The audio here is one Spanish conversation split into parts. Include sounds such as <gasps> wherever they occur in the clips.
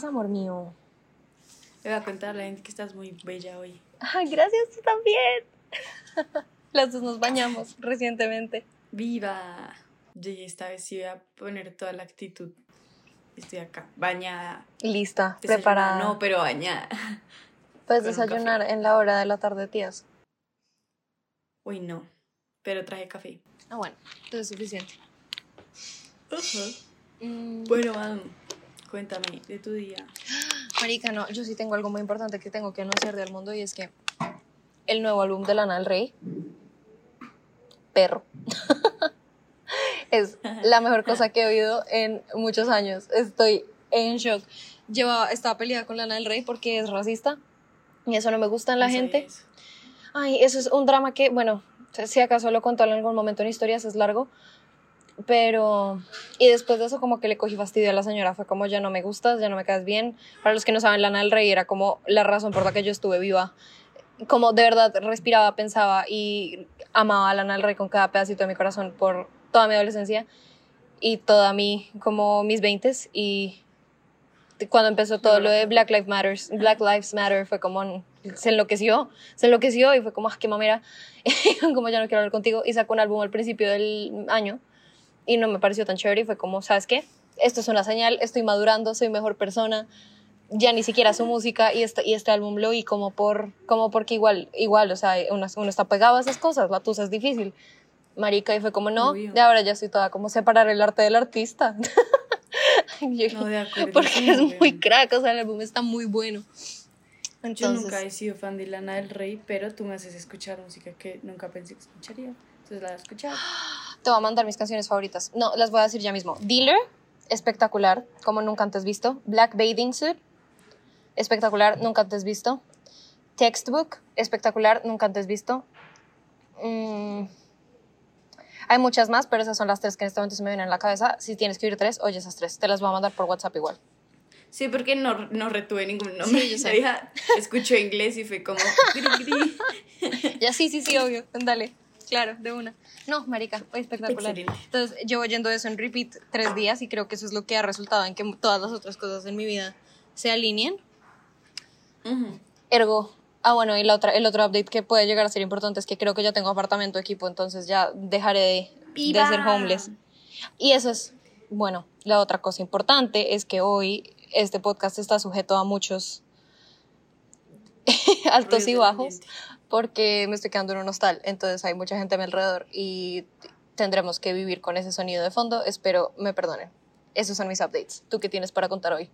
¿Cómo estás, amor mío? Le voy a contar a la gente que estás muy bella hoy. Ay, gracias, tú también. <laughs> Las dos nos bañamos recientemente. ¡Viva! Yo esta vez sí voy a poner toda la actitud. Estoy acá, bañada. Lista, preparada. No, pero bañada. <laughs> Puedes desayunar en la hora de la tarde, tías. Uy, no. Pero traje café. Ah, bueno, eso es suficiente. Mm, Bueno, Manu, cuéntame de tu día. Marica, no, yo sí tengo algo muy importante que tengo que anunciar del mundo y es que el nuevo álbum de Lana del Rey, Perro, <laughs> es la mejor cosa que he oído en muchos años. Estoy en shock. Llevaba, estaba peleada con Lana del Rey porque es racista y eso no me gusta en la No gente. eso. Ay, eso es un drama que, bueno, si acaso lo contó en algún momento en historias, es largo. Pero, y después de eso, como que le cogí fastidio a la señora. Fue como, ya no me gustas, ya no me caes bien. Para los que no saben, Lana del Rey era como la razón por la que yo estuve viva. Como de verdad respiraba, pensaba y amaba a Lana del Rey con cada pedacito de mi corazón por toda mi adolescencia y toda mi, como mis veintes. Y cuando empezó todo lo de Black Lives Matter, Black Lives Matter fue como se enloqueció, se enloqueció y fue como, ah, qué mamera, <laughs> como ya no quiero hablar contigo y sacó un álbum al principio del año y no me pareció tan chévere y fue como, ¿sabes qué? Esto es una señal, estoy madurando, soy mejor persona, ya ni siquiera su música y este, y este álbum lo oí como por, como porque igual, igual, o sea, uno, uno está pegado a esas cosas, la tusa es difícil. Marica, y fue como, no, de ahora ya estoy toda como separar el arte del artista. <laughs> Yo- No, de acuerdo. <laughs> porque es muy crack, o sea, el álbum está muy bueno. Yo Entonces, nunca he sido fan de Lana del Rey, pero tú me haces escuchar música que nunca pensé que escucharía. Entonces la voy a escuchar. <gasps> te voy a mandar mis canciones favoritas. No, las voy a decir ya mismo. Dealer, espectacular, como nunca antes visto. Black Bathing Suit, espectacular, nunca antes visto. Textbook, espectacular, nunca antes visto. Mm, Hay muchas más, pero esas son las tres que en este momento se me vienen en la cabeza. Si tienes que oír tres, oye esas tres. Te las voy a mandar por WhatsApp igual. Sí, porque no, no retuve ningún nombre. Sí, yo vieja escuchó inglés y fue como... <laughs> Ya, sí, sí, sí, obvio. Dale. Claro, de una. No, marica, espectacular. Excelente. Entonces, llevo oyendo eso en repeat tres días y creo que eso es lo que ha resultado en que todas las otras cosas en mi vida se alineen. Ujú. Ergo. Ah, bueno, y la otra, el otro update que puede llegar a ser importante es que creo que ya tengo apartamento, equipo, entonces ya dejaré de, de ser homeless. Y eso es, bueno, la otra cosa importante es que hoy este podcast está sujeto a muchos <laughs> altos y bajos. Porque me estoy quedando en un hostal, entonces hay mucha gente a mi alrededor y tendremos que vivir con ese sonido de fondo, espero me perdonen. Esos son mis updates. ¿Tú qué tienes para contar hoy?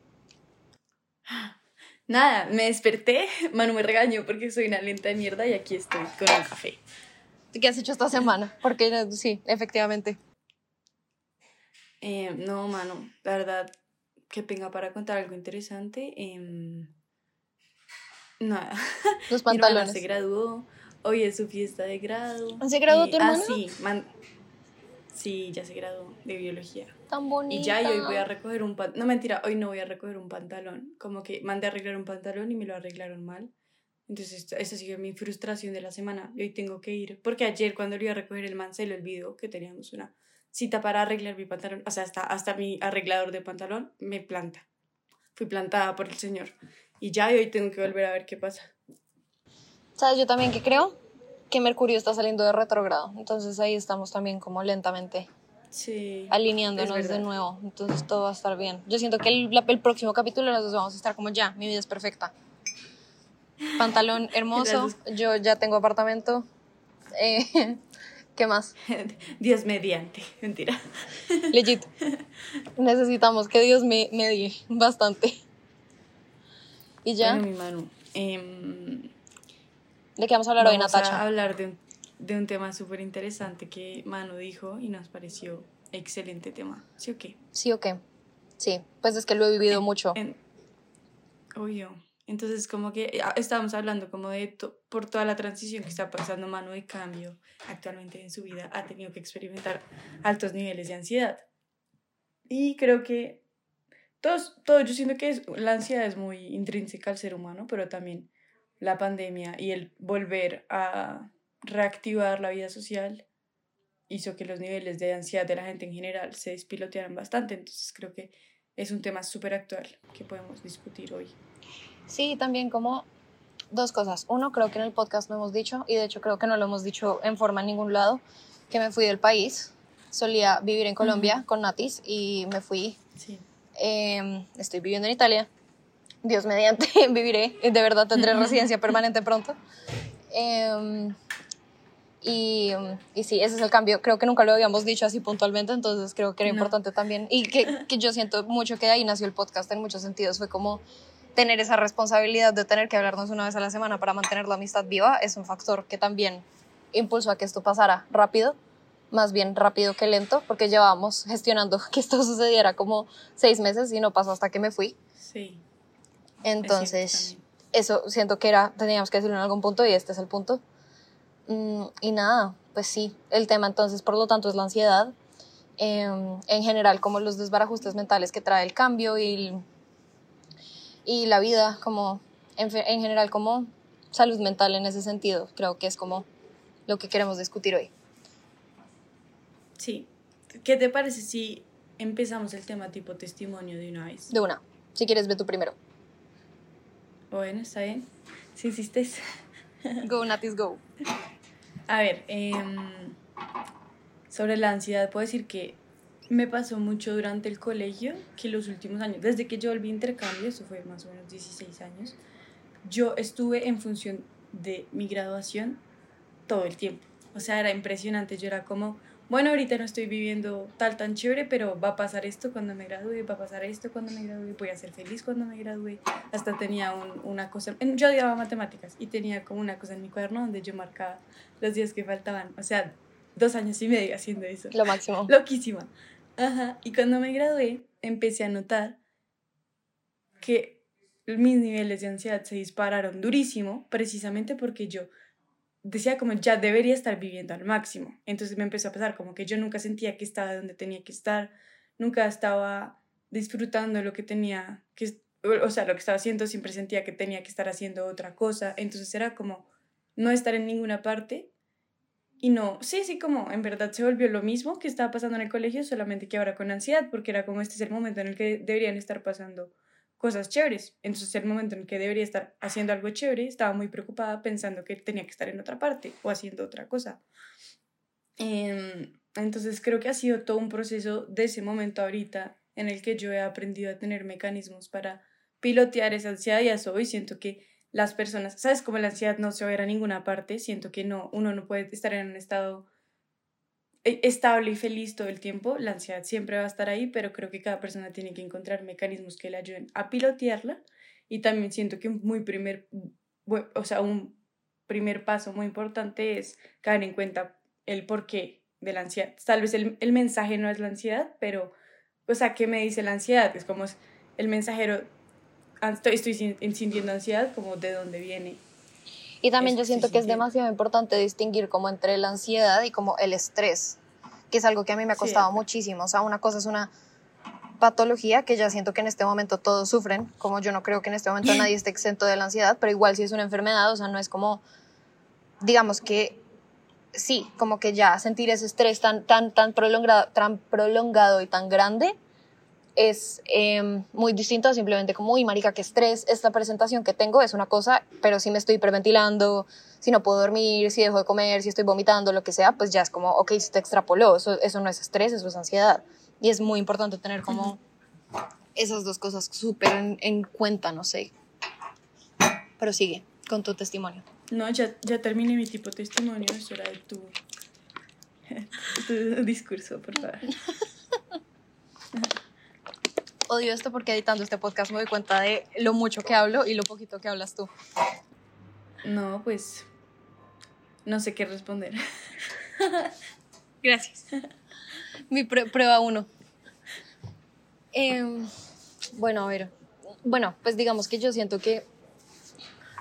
<gasps> Nada, me desperté, <laughs> Manu me regañó porque soy una lenta de mierda y aquí estoy con un café. ¿Qué has hecho esta semana? Porque sí, efectivamente. Eh, no, Manu, la verdad, que tenga para contar algo interesante. em, nada. <laughs> Los Mi pantalones. se graduó, hoy es su fiesta de grado. ¿Se graduó y- tu hermana? Ah, sí, man- sí, ya se graduó de biología. Tan bonita. Y ya, y hoy voy a recoger un pantalón. No, mentira, hoy no voy a recoger un pantalón. Como que mandé a arreglar un pantalón y me lo arreglaron mal. Entonces, esa sigue mi frustración de la semana. Y hoy tengo que ir. Porque ayer, cuando lo iba a recoger el man, se le olvidó que teníamos una cita para arreglar mi pantalón. O sea, hasta, hasta mi arreglador de pantalón me planta. Fui plantada por el señor. Y ya, y hoy tengo que volver a ver qué pasa. ¿Sabes? Yo también que creo que Mercurio está saliendo de retrogrado. Entonces ahí estamos también como lentamente Sí. alineándonos de nuevo. Entonces todo va a estar bien. Yo siento que el, próximo capítulo nos vamos a estar como ya, mi vida es perfecta. Pantalón <laughs> hermoso, yo ya tengo apartamento. Eh, <laughs> ¿Qué más? <laughs> Dios mediante. Mentira. Legit. Necesitamos que Dios me medie bastante. Y ya, Bueno, mi Manu. em, ¿de qué vamos a hablar hoy, Vamos Natacha? a hablar de un, de un tema súper interesante que Manu dijo y nos pareció excelente tema. ¿Sí o qué? ¿Sí o qué? Sí, pues es que lo he vivido mucho. En- obvio. Entonces, como que ah, estábamos hablando como de to- por toda la transición que está pasando Manu de cambio actualmente en su vida, ha tenido que experimentar altos niveles de ansiedad. Y creo que todos, todo, yo siento que es- la ansiedad es muy intrínseca al ser humano, pero también la pandemia y el volver a reactivar la vida social hizo que los niveles de ansiedad de la gente en general se despilotearan bastante. Entonces creo que es un tema súper actual que podemos discutir hoy. Sí, también como dos cosas. Uno, creo que en el podcast no hemos dicho, y de hecho creo que no lo hemos dicho en forma en ningún lado, que me fui del país. Solía vivir en Colombia con Natis y me fui. Sí. Eh, estoy viviendo en Italia. Dios mediante, <laughs> viviré. De verdad tendré residencia permanente pronto. Eh, y, y, sí, ese es el cambio. Creo que nunca lo habíamos dicho así puntualmente, entonces creo que era no. importante también. Y que, que yo siento mucho que de ahí nació el podcast en muchos sentidos. Fue como tener esa responsabilidad de tener que hablarnos una vez a la semana para mantener la amistad viva es un factor que también impulsó a que esto pasara rápido, más bien rápido que lento, porque llevábamos gestionando <laughs> que esto sucediera como seis meses y no pasó hasta que me fui. Sí. Entonces, eso siento que era, teníamos que decirlo en algún punto y este es el punto. Mm, y nada, pues sí, el tema entonces, por lo tanto, es la ansiedad. Eh, en general, como los desbarajustes mentales que trae el cambio y y la vida como en, en, general como salud mental en ese sentido creo que es como lo que queremos discutir hoy sí ¿qué te parece si empezamos el tema tipo testimonio de una vez? de una si quieres ve tú primero bueno está bien si insistes <laughs> go Natis go a ver eh, sobre la ansiedad puedo decir que me pasó mucho durante el colegio que los últimos años, desde que yo volví a intercambio, eso fue más o menos 16 años, yo estuve en función de mi graduación todo el tiempo. O sea, era impresionante. Yo era como, bueno, ahorita no estoy viviendo tal tan chévere, pero va a pasar esto cuando me gradúe, va a pasar esto cuando me gradúe, voy a ser feliz cuando me gradúe. Hasta tenía un, una cosa, yo odiaba matemáticas y tenía como una cosa en mi cuaderno donde yo marcaba los días que faltaban. O sea, dos años y medio haciendo eso. Lo máximo. <laughs> Loquísima. Ajá, y cuando me gradué empecé a notar que mis niveles de ansiedad se dispararon durísimo, precisamente porque yo decía como ya debería estar viviendo al máximo. Entonces me empezó a pasar como que yo nunca sentía que estaba donde tenía que estar, nunca estaba disfrutando lo que tenía que, o sea, lo que estaba haciendo, siempre sentía que tenía que estar haciendo otra cosa. Entonces era como no estar en ninguna parte y no, sí, sí, como en verdad se volvió lo mismo que estaba pasando en el colegio, solamente que ahora con ansiedad, porque era como este es el momento en el que deberían estar pasando cosas chéveres. Entonces, el momento en que debería estar haciendo algo chévere, estaba muy preocupada pensando que tenía que estar en otra parte o haciendo otra cosa. Eh, entonces, creo que ha sido todo un proceso de ese momento ahorita en el que yo he aprendido a tener mecanismos para pilotear esa ansiedad y eso hoy siento que las personas, ¿sabes? Como la ansiedad no se va a ir a ninguna parte, siento que no, uno no puede estar en un estado estable y feliz todo el tiempo, la ansiedad siempre va a estar ahí, pero creo que cada persona tiene que encontrar mecanismos que le ayuden a pilotearla y también siento que un muy primer, o sea, un primer paso muy importante es caer en cuenta el porqué de la ansiedad. Tal vez el, el mensaje no es la ansiedad, pero, o sea, ¿qué me dice la ansiedad? Es como el mensajero estoy, estoy sintiendo ansiedad, como de dónde viene. Y también yo siento que es demasiado importante distinguir como entre la ansiedad y como el estrés, que es algo que a mí me ha costado sí. muchísimo. O sea, una cosa es una patología que ya siento que en este momento todos sufren, como yo no creo que en este momento nadie esté exento de la ansiedad, pero igual si es una enfermedad, o sea, no es como, digamos que sí, como que ya sentir ese estrés tan, tan, tan, prolongado, tan prolongado y tan grande es eh, muy distinto a simplemente como, uy, marica, qué estrés, esta presentación que tengo es una cosa, pero si me estoy hiperventilando, si no puedo dormir, si dejo de comer, si estoy vomitando, lo que sea, pues ya es como, ok, se te extrapoló, eso, eso no es estrés, eso es ansiedad. Y es muy importante tener como esas dos cosas súper en, en, cuenta, no sé. Pero sigue con tu testimonio. No, ya, ya terminé mi tipo de testimonio, eso era de tu, <laughs> tu discurso, por favor <laughs> odio esto porque editando este podcast me doy cuenta de lo mucho que hablo y lo poquito que hablas tú. No, pues no sé qué responder. <laughs> Gracias. Mi pr prueba uno. Eh, bueno, a ver. Bueno, pues digamos que yo siento que,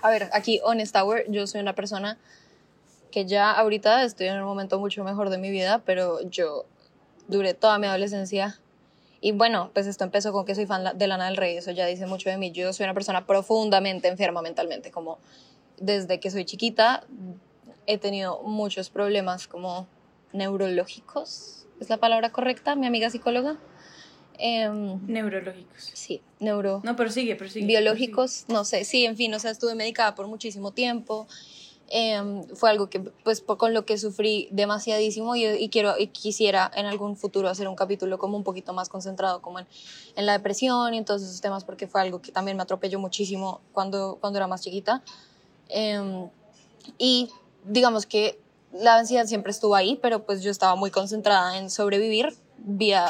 a ver, aquí Honest Hour, yo soy una persona que ya ahorita estoy en un momento mucho mejor de mi vida, pero yo duré toda mi adolescencia y bueno, pues esto empezó con que soy fan de Lana del Rey, eso ya dice mucho de mí. Yo soy una persona profundamente enferma mentalmente, como desde que soy chiquita he tenido muchos problemas como neurológicos, es la palabra correcta, mi amiga psicóloga. Em, Neurológicos. Sí, neuro. No, pero sigue, pero sigue. Biológicos, no sé, sí, en fin, o sea, estuve medicada por muchísimo tiempo. Em, fue algo que, pues, con lo que sufrí demasiadísimo y, y, quiero, y quisiera en algún futuro hacer un capítulo como un poquito más concentrado como en, en, la depresión y en todos esos temas porque fue algo que también me atropelló muchísimo cuando, cuando era más chiquita. Eh, y digamos que la ansiedad siempre estuvo ahí, pero pues yo estaba muy concentrada en sobrevivir vía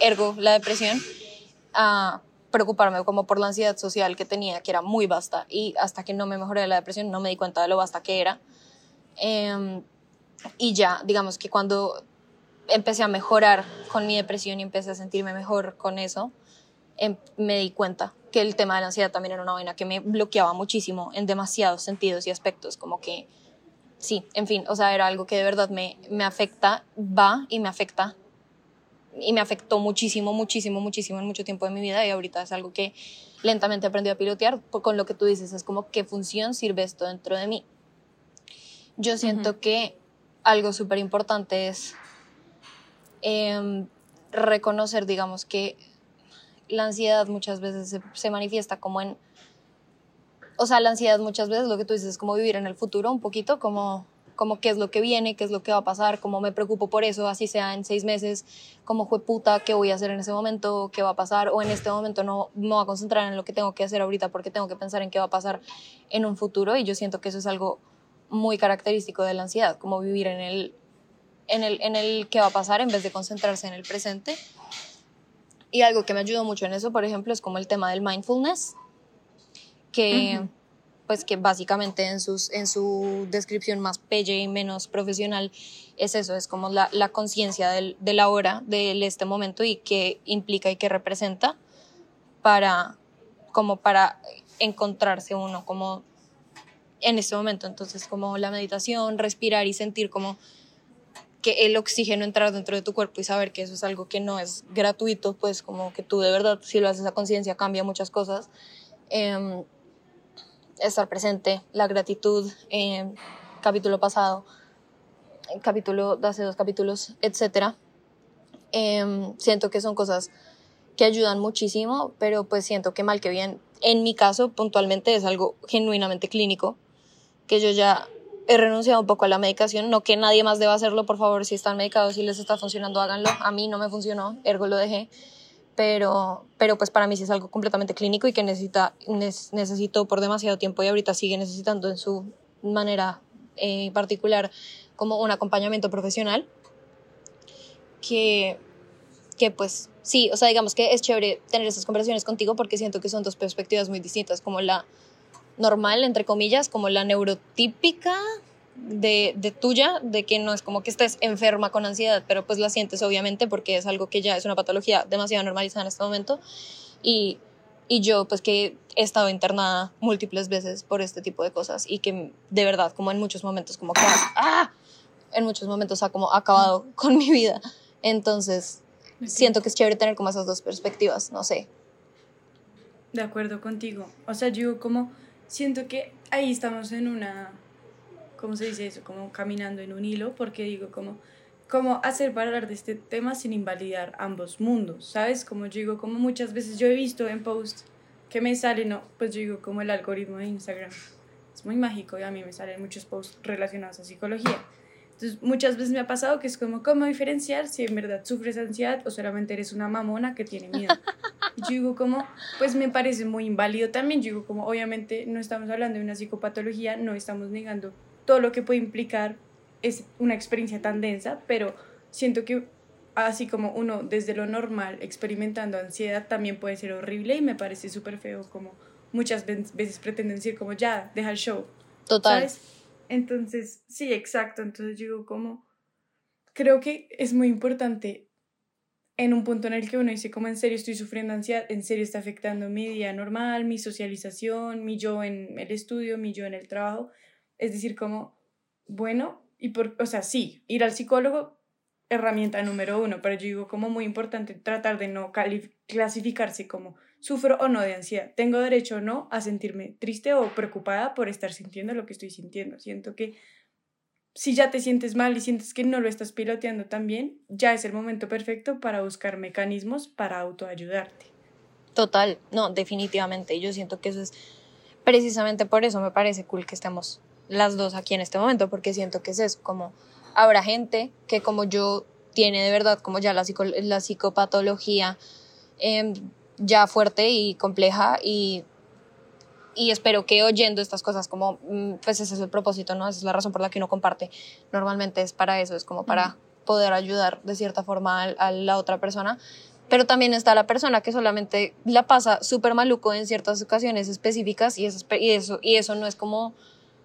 ergo la depresión a preocuparme como por la ansiedad social que tenía, que era muy vasta, y hasta que no me mejoré de la depresión no me di cuenta de lo vasta que era. Eh, y ya, digamos que cuando empecé a mejorar con mi depresión y empecé a sentirme mejor con eso, eh, me di cuenta que el tema de la ansiedad también era una vaina que me bloqueaba muchísimo en demasiados sentidos y aspectos, como que sí, en fin, o sea, era algo que de verdad me, me afecta, va y me afecta y me afectó muchísimo, muchísimo, muchísimo en mucho tiempo de mi vida y ahorita es algo que lentamente aprendí a pilotear con lo que tú dices, es como qué función sirve esto dentro de mí. Yo siento uh -huh. que algo súper importante es eh, reconocer, digamos, que la ansiedad muchas veces se, se, manifiesta como en, o sea, la ansiedad muchas veces lo que tú dices es como vivir en el futuro un poquito, como como qué es lo que viene, qué es lo que va a pasar, cómo me preocupo por eso, así sea en seis meses, cómo fue puta, qué voy a hacer en ese momento, qué va a pasar, o en este momento no me voy a concentrar en lo que tengo que hacer ahorita porque tengo que pensar en qué va a pasar en un futuro y yo siento que eso es algo muy característico de la ansiedad, como vivir en el, en el, en el qué va a pasar en vez de concentrarse en el presente. Y algo que me ayudó mucho en eso, por ejemplo, es como el tema del mindfulness, que... Uh -huh pues que básicamente en, sus, en su descripción más pelle y menos profesional es eso, es como la, la conciencia de la hora, de este momento y qué implica y qué representa para, como para encontrarse uno como en este momento. Entonces como la meditación, respirar y sentir como que el oxígeno entrar dentro de tu cuerpo y saber que eso es algo que no es gratuito, pues como que tú de verdad, si lo haces a conciencia, cambia muchas cosas. Eh, estar presente, la gratitud, eh, capítulo pasado, capítulo de hace dos capítulos, etc. Eh, siento que son cosas que ayudan muchísimo, pero pues siento que mal que bien, en mi caso puntualmente es algo genuinamente clínico, que yo ya he renunciado un poco a la medicación, no que nadie más deba hacerlo, por favor, si están medicados, si les está funcionando, háganlo, a mí no me funcionó, ergo lo dejé, pero, pero pues para mí sí es algo completamente clínico y que necesita, necesito por demasiado tiempo y ahorita sigue necesitando en su manera eh, particular como un acompañamiento profesional que, que pues sí, o sea, digamos que es chévere tener esas conversaciones contigo porque siento que son dos perspectivas muy distintas, como la normal, entre comillas, como la neurotípica de, de, tuya, de que no es como que estés enferma con ansiedad, pero pues la sientes obviamente porque es algo que ya es una patología demasiado normalizada en este momento. Y, y yo pues que he estado internada múltiples veces por este tipo de cosas y que de verdad como en muchos momentos como que ¡ah! en muchos momentos ha como acabado con mi vida. Entonces siento que es chévere tener como esas dos perspectivas, no sé. De acuerdo contigo. O sea, yo como siento que ahí estamos en una ¿cómo se dice eso? Como caminando en un hilo, porque digo, como, cómo hacer para hablar de este tema sin invalidar ambos mundos, ¿sabes? Como yo digo, como muchas veces yo he visto en posts que me salen, no, pues yo digo, como el algoritmo de Instagram es muy mágico y a mí me salen muchos posts relacionados a psicología. Entonces, muchas veces me ha pasado que es como, ¿cómo diferenciar si en verdad sufres ansiedad o solamente eres una mamona que tiene miedo? Yo digo, como, pues me parece muy inválido también. Yo digo, como, obviamente no estamos hablando de una psicopatología, no estamos negando todo lo que puede implicar es una experiencia tan densa, pero siento que así como uno desde lo normal experimentando ansiedad también puede ser horrible y me parece súper feo como muchas veces pretenden decir como ya, deja el show. Total. ¿sabes? Entonces, sí, exacto. Entonces digo como, creo que es muy importante en un punto en el que uno dice como en serio estoy sufriendo ansiedad, en serio está afectando mi día normal, mi socialización, mi yo en el estudio, mi yo en el trabajo, es decir, como, bueno, y por, o sea, sí, ir al psicólogo, herramienta número uno, pero yo digo como muy importante tratar de no clasificarse como sufro o no de ansiedad, tengo derecho o no a sentirme triste o preocupada por estar sintiendo lo que estoy sintiendo. Siento que si ya te sientes mal y sientes que no lo estás piloteando tan bien, ya es el momento perfecto para buscar mecanismos para autoayudarte. Total, no, definitivamente. Yo siento que eso es precisamente por eso me parece cool que estemos las dos aquí en este momento, porque siento que es eso, como habrá gente que como yo tiene de verdad como ya la, la psicopatología em, ya fuerte y compleja y y espero que oyendo estas cosas como, mm, pues ese es el propósito, ¿no? Esa es la razón por la que uno comparte. Normalmente es para eso, es como para poder ayudar de cierta forma a, la otra persona. Pero también está la persona que solamente la pasa súper maluco en ciertas ocasiones específicas y eso, y eso, y eso no es como,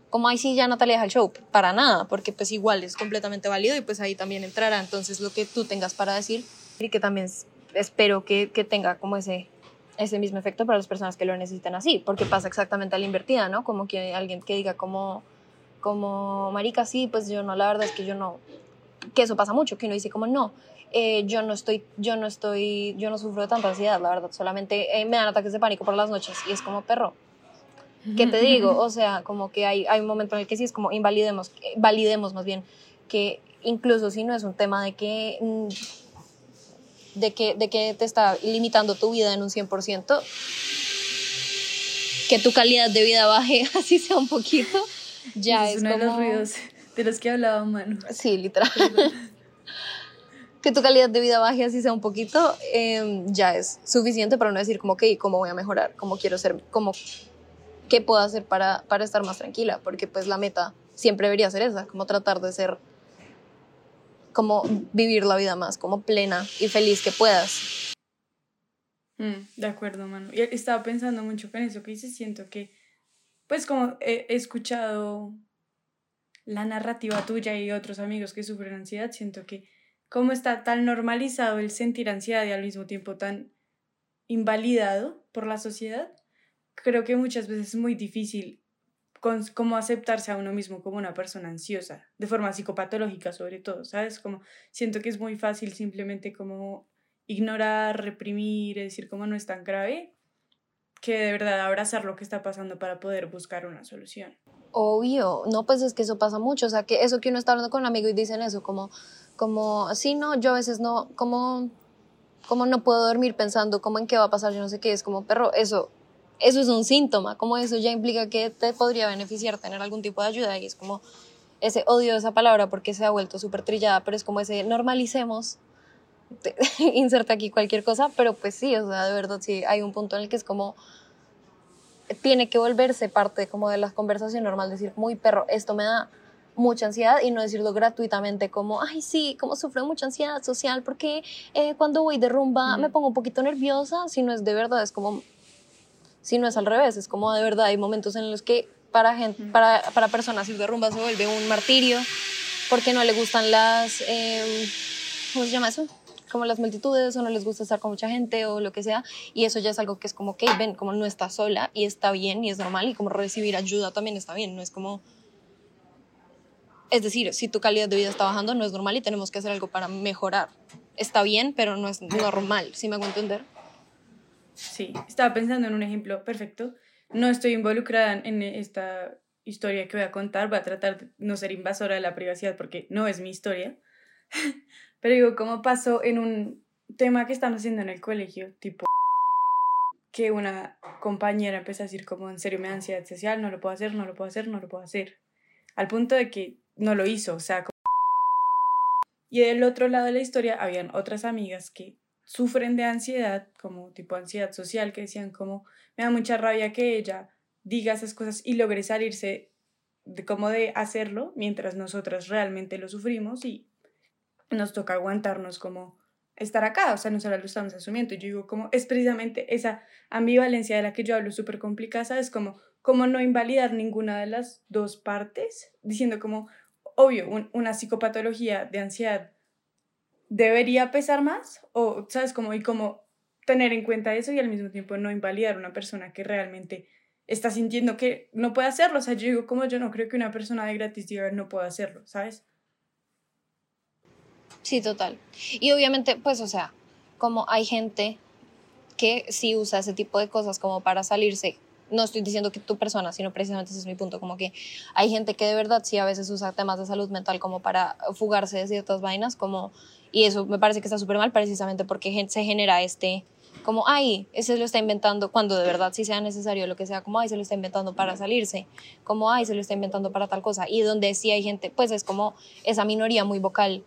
como, ay, sí, ya Natalia deja el show, para nada, porque pues igual es completamente válido y pues ahí también entrará entonces lo que tú tengas para decir y que también espero que, que tenga como ese ese mismo efecto para las personas que lo necesitan así, porque pasa exactamente a la invertida, ¿no? Como que alguien que diga como, como, marica, sí, pues yo no, la verdad es que yo no, que eso pasa mucho, que uno dice como, no, eh, yo no estoy, yo no estoy, yo no sufro de tanta ansiedad, la verdad, solamente eh, me dan ataques de pánico por las noches y es como perro. ¿Qué te digo? O sea, como que hay, hay un momento en el que sí es como invalidemos, validemos más bien, que incluso si no es un tema de que mm, de que, de que te está limitando tu vida en un 100%, que tu calidad de vida baje, <laughs> así sea un poquito, <laughs> ya es, uno como... de los ruidos de los que hablaba Manu. Sí, literal. <laughs> que tu calidad de vida baje así sea un poquito, em, ya es suficiente para no decir como, ok, ¿cómo voy a mejorar? ¿Cómo quiero ser? ¿Cómo, ¿Qué puedo hacer para, para estar más tranquila? Porque pues la meta siempre debería ser esa, como tratar de ser como vivir la vida más como plena y feliz que puedas. Mm, de acuerdo, mano. Y estaba pensando mucho con eso que dices, siento que, pues como he, escuchado la narrativa tuya y otros amigos que sufren ansiedad, siento que como está tan normalizado el sentir ansiedad y al mismo tiempo tan invalidado por la sociedad, creo que muchas veces es muy difícil con, cómo aceptarse a uno mismo como una persona ansiosa, de forma psicopatológica sobre todo, ¿sabes? Como siento que es muy fácil simplemente como ignorar, reprimir, decir como no es tan grave, que de verdad abrazar lo que está pasando para poder buscar una solución. Obvio, no, pues es que eso pasa mucho, o sea, que eso que uno está hablando con un amigo y dicen eso, como, como, sí, no, yo a veces no, como, como no puedo dormir pensando como en qué va a pasar, yo no sé qué, es como, perro, eso eso es un síntoma, como eso ya implica que te podría beneficiar tener algún tipo de ayuda y es como ese odio de esa palabra porque se ha vuelto súper trillada, pero es como ese normalicemos, <laughs> inserta aquí cualquier cosa, pero pues sí, o sea, de verdad sí, hay un punto en el que es como, tiene que volverse parte como de la conversación normal, decir, muy perro, esto me da mucha ansiedad y no decirlo gratuitamente como, ay, sí, como sufro mucha ansiedad social porque eh, cuando voy de rumba me pongo un poquito nerviosa, si no es de verdad, es como, si no es al revés, es como de verdad hay momentos en los que para, gente, para, para personas ir de rumba se vuelve un martirio porque no le gustan las, em, ¿cómo se llama eso? Como las multitudes o no les gusta estar con mucha gente o lo que sea y eso ya es algo que es como, ok, ven, como no está sola y está bien y es normal y como recibir ayuda también está bien, no es como... Es decir, si tu calidad de vida está bajando, no es normal y tenemos que hacer algo para mejorar. Está bien, pero no es normal, ¿sí me hago entender? Sí, estaba pensando en un ejemplo perfecto. No estoy involucrada en esta historia que voy a contar, voy a tratar de no ser invasora de la privacidad porque no es mi historia. <laughs> Pero digo, ¿cómo pasó en un tema que están haciendo en el colegio? Tipo, que una compañera empezó a decir como, en serio me da ansiedad social, no lo puedo hacer, no lo puedo hacer, no lo puedo hacer. Al punto de que no lo hizo, o sea... Y del otro lado de la historia habían otras amigas que sufren de ansiedad, como tipo ansiedad social, que decían como, me da mucha rabia que ella diga esas cosas y logre salirse de cómo de hacerlo, mientras nosotras realmente lo sufrimos y nos toca aguantarnos como estar acá, o sea, nosotros lo estamos asumiendo. Yo digo, como es precisamente esa ambivalencia de la que yo hablo súper complicada, es como, como no invalidar ninguna de las dos partes, diciendo como, obvio, una psicopatología de ansiedad debería pesar más o, ¿sabes? Como, y como tener en cuenta eso y al mismo tiempo no invalidar una persona que realmente está sintiendo que no puede hacerlo. O sea, yo digo, como yo no creo que una persona de gratis diga no pueda hacerlo, ¿sabes? Sí, total. Y obviamente, pues, o sea, como hay gente que sí usa ese tipo de cosas como para salirse no estoy diciendo que tu persona, sino precisamente ese es mi punto, como que hay gente que de verdad sí a veces usa temas de salud mental como para fugarse de ciertas vainas, como, y eso me parece que está súper mal precisamente porque se genera este, como, ay, ese lo está inventando, cuando de verdad sí sea necesario lo que sea, como, ay, se lo está inventando para salirse, como, ay, se lo está inventando para tal cosa, y donde sí hay gente, pues es como esa minoría muy vocal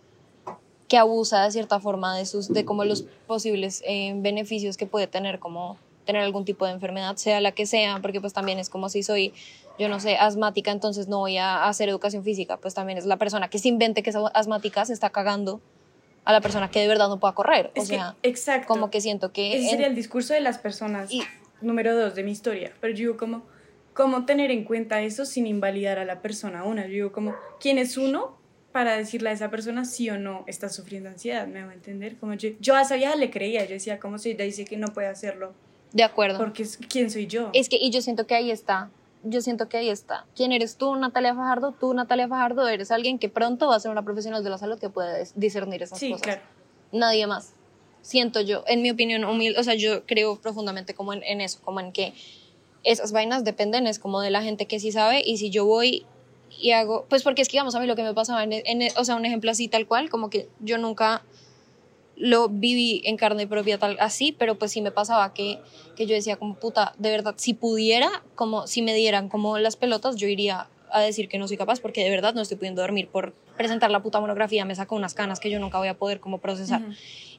que abusa de cierta forma de, sus, de como los posibles eh, beneficios que puede tener como tener algún tipo de enfermedad, sea la que sea, porque pues también es como si soy, yo no sé, asmática, entonces no voy a hacer educación física, pues también es la persona que se invente que es asmática, se está cagando a la persona que de verdad no pueda correr. o sea, exacto. como que siento que... Ese sería el discurso de las personas. Y, número dos de mi historia. Pero yo digo como, ¿cómo tener en cuenta eso sin invalidar a la persona una? Yo digo como, ¿quién es uno para decirle a esa persona sí o no está sufriendo ansiedad? ¿Me va a entender? Como yo, yo a esa vieja le creía, yo decía, ¿cómo se dice que no puede hacerlo? De acuerdo. Porque ¿quién soy yo? Es que, y yo siento que ahí está, yo siento que ahí está. ¿Quién eres tú, Natalia Fajardo? Tú, Natalia Fajardo, eres alguien que pronto va a ser una profesional de la salud que puede discernir esas sí, cosas. Claro. Nadie más. Siento yo, en mi opinión humilde, o sea, yo creo profundamente como en, en, eso, como en que esas vainas dependen, es como de la gente que sí sabe, y si yo voy y hago, pues porque es que, digamos, a mí lo que me pasaba, en, en, o sea, un ejemplo así tal cual, como que yo nunca lo viví en carne propia tal así, pero pues sí me pasaba que, que yo decía como puta, de verdad, si pudiera, como si me dieran como las pelotas, yo iría a decir que no soy capaz porque de verdad no estoy pudiendo dormir por presentar la puta monografía, me sacó unas canas que yo nunca voy a poder como procesar.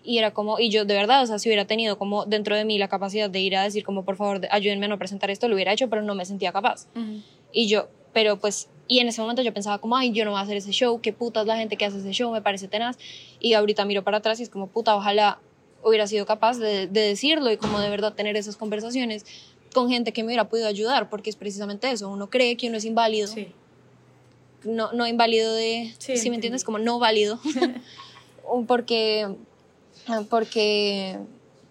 Y era como, y yo de verdad, o sea, si hubiera tenido como dentro de mí la capacidad de ir a decir como por favor ayúdenme a no presentar esto, lo hubiera hecho, pero no me sentía capaz. Y yo, pero pues y en ese momento yo pensaba como, ay, yo no voy a hacer ese show, qué putas la gente que hace ese show, me parece tenaz. Y ahorita miro para atrás y es como, puta, ojalá hubiera sido capaz de, decirlo y como de verdad tener esas conversaciones con gente que me hubiera podido ayudar, porque es precisamente eso, uno cree que uno es inválido. Sí. No, no inválido de, si me entiendes, como no válido, <laughs> <laughs> porque, porque,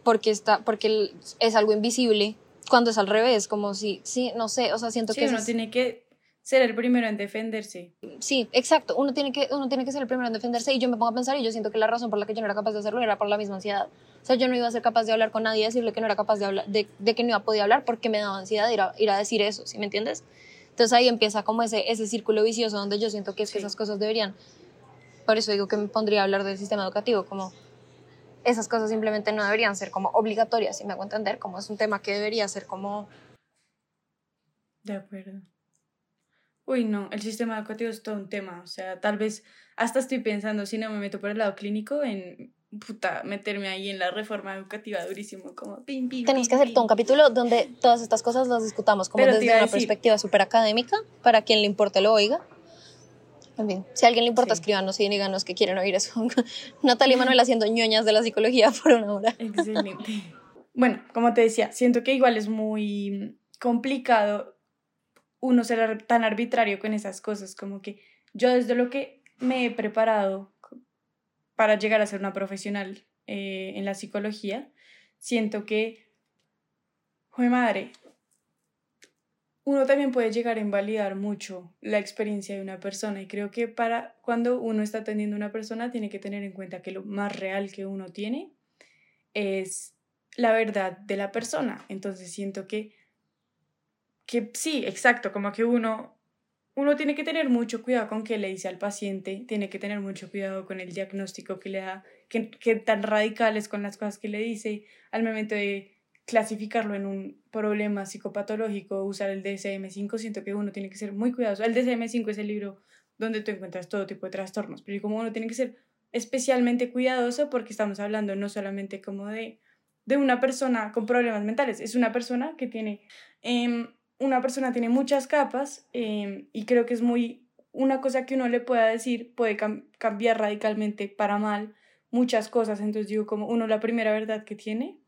porque, está, porque es algo invisible, cuando es al revés, como si, sí, no sé, o sea, siento que... uno tiene que ser el primero en defenderse. Sí, exacto. Uno tiene, que, uno tiene que ser el primero en defenderse y yo me pongo a pensar y yo siento que la razón por la que yo no era capaz de hacerlo era por la misma ansiedad. O sea, yo no iba a ser capaz de hablar con nadie y decirle que no era capaz de hablar, de, de que no iba a poder hablar porque me daba ansiedad ir a, ir a decir eso, ¿sí me entiendes? Entonces ahí empieza como ese, ese círculo vicioso donde yo siento que es que esas cosas deberían, por eso digo que me pondría a hablar del sistema educativo, como esas cosas simplemente no deberían ser como obligatorias, si me hago entender, como es un tema que debería ser como... De acuerdo. Uy, no, el sistema educativo es todo un tema. O sea, tal vez hasta estoy pensando, si no me meto por el lado clínico, en puta, meterme ahí en la reforma educativa durísimo, como pim, pim. Tenemos que hacer todo un capítulo donde todas estas cosas las discutamos como desde una perspectiva súper académica, para quien le importe lo oiga. En fin, si a alguien le importa, sí. escríbanos y díganos que quieren oír eso. <laughs> Natalia Manuel <laughs> haciendo ñoñas de la psicología por una hora. Excelente. bueno, como te decía, siento que igual es muy complicado uno ser tan arbitrario con esas cosas, como que yo desde lo que me he preparado para llegar a ser una profesional eh, en la psicología, siento que, joder madre, uno también puede llegar a invalidar mucho la experiencia de una persona y creo que para cuando uno está atendiendo a una persona tiene que tener en cuenta que lo más real que uno tiene es la verdad de la persona. Entonces siento que que sí, exacto, como que uno, uno tiene que tener mucho cuidado con qué le dice al paciente, tiene que tener mucho cuidado con el diagnóstico que le da, que, que tan radicales con las cosas que le dice, al momento de clasificarlo en un problema psicopatológico, usar el DSM-5, siento que uno tiene que ser muy cuidadoso. El DSM-5 es el libro donde tú encuentras todo tipo de trastornos, pero como uno tiene que ser especialmente cuidadoso porque estamos hablando no solamente como de, de una persona con problemas mentales, es una persona que tiene... Eh, una persona tiene muchas capas em, y creo que es muy una cosa que uno le pueda decir puede cambiar radicalmente para mal muchas cosas. Entonces digo, como uno la primera verdad que tiene,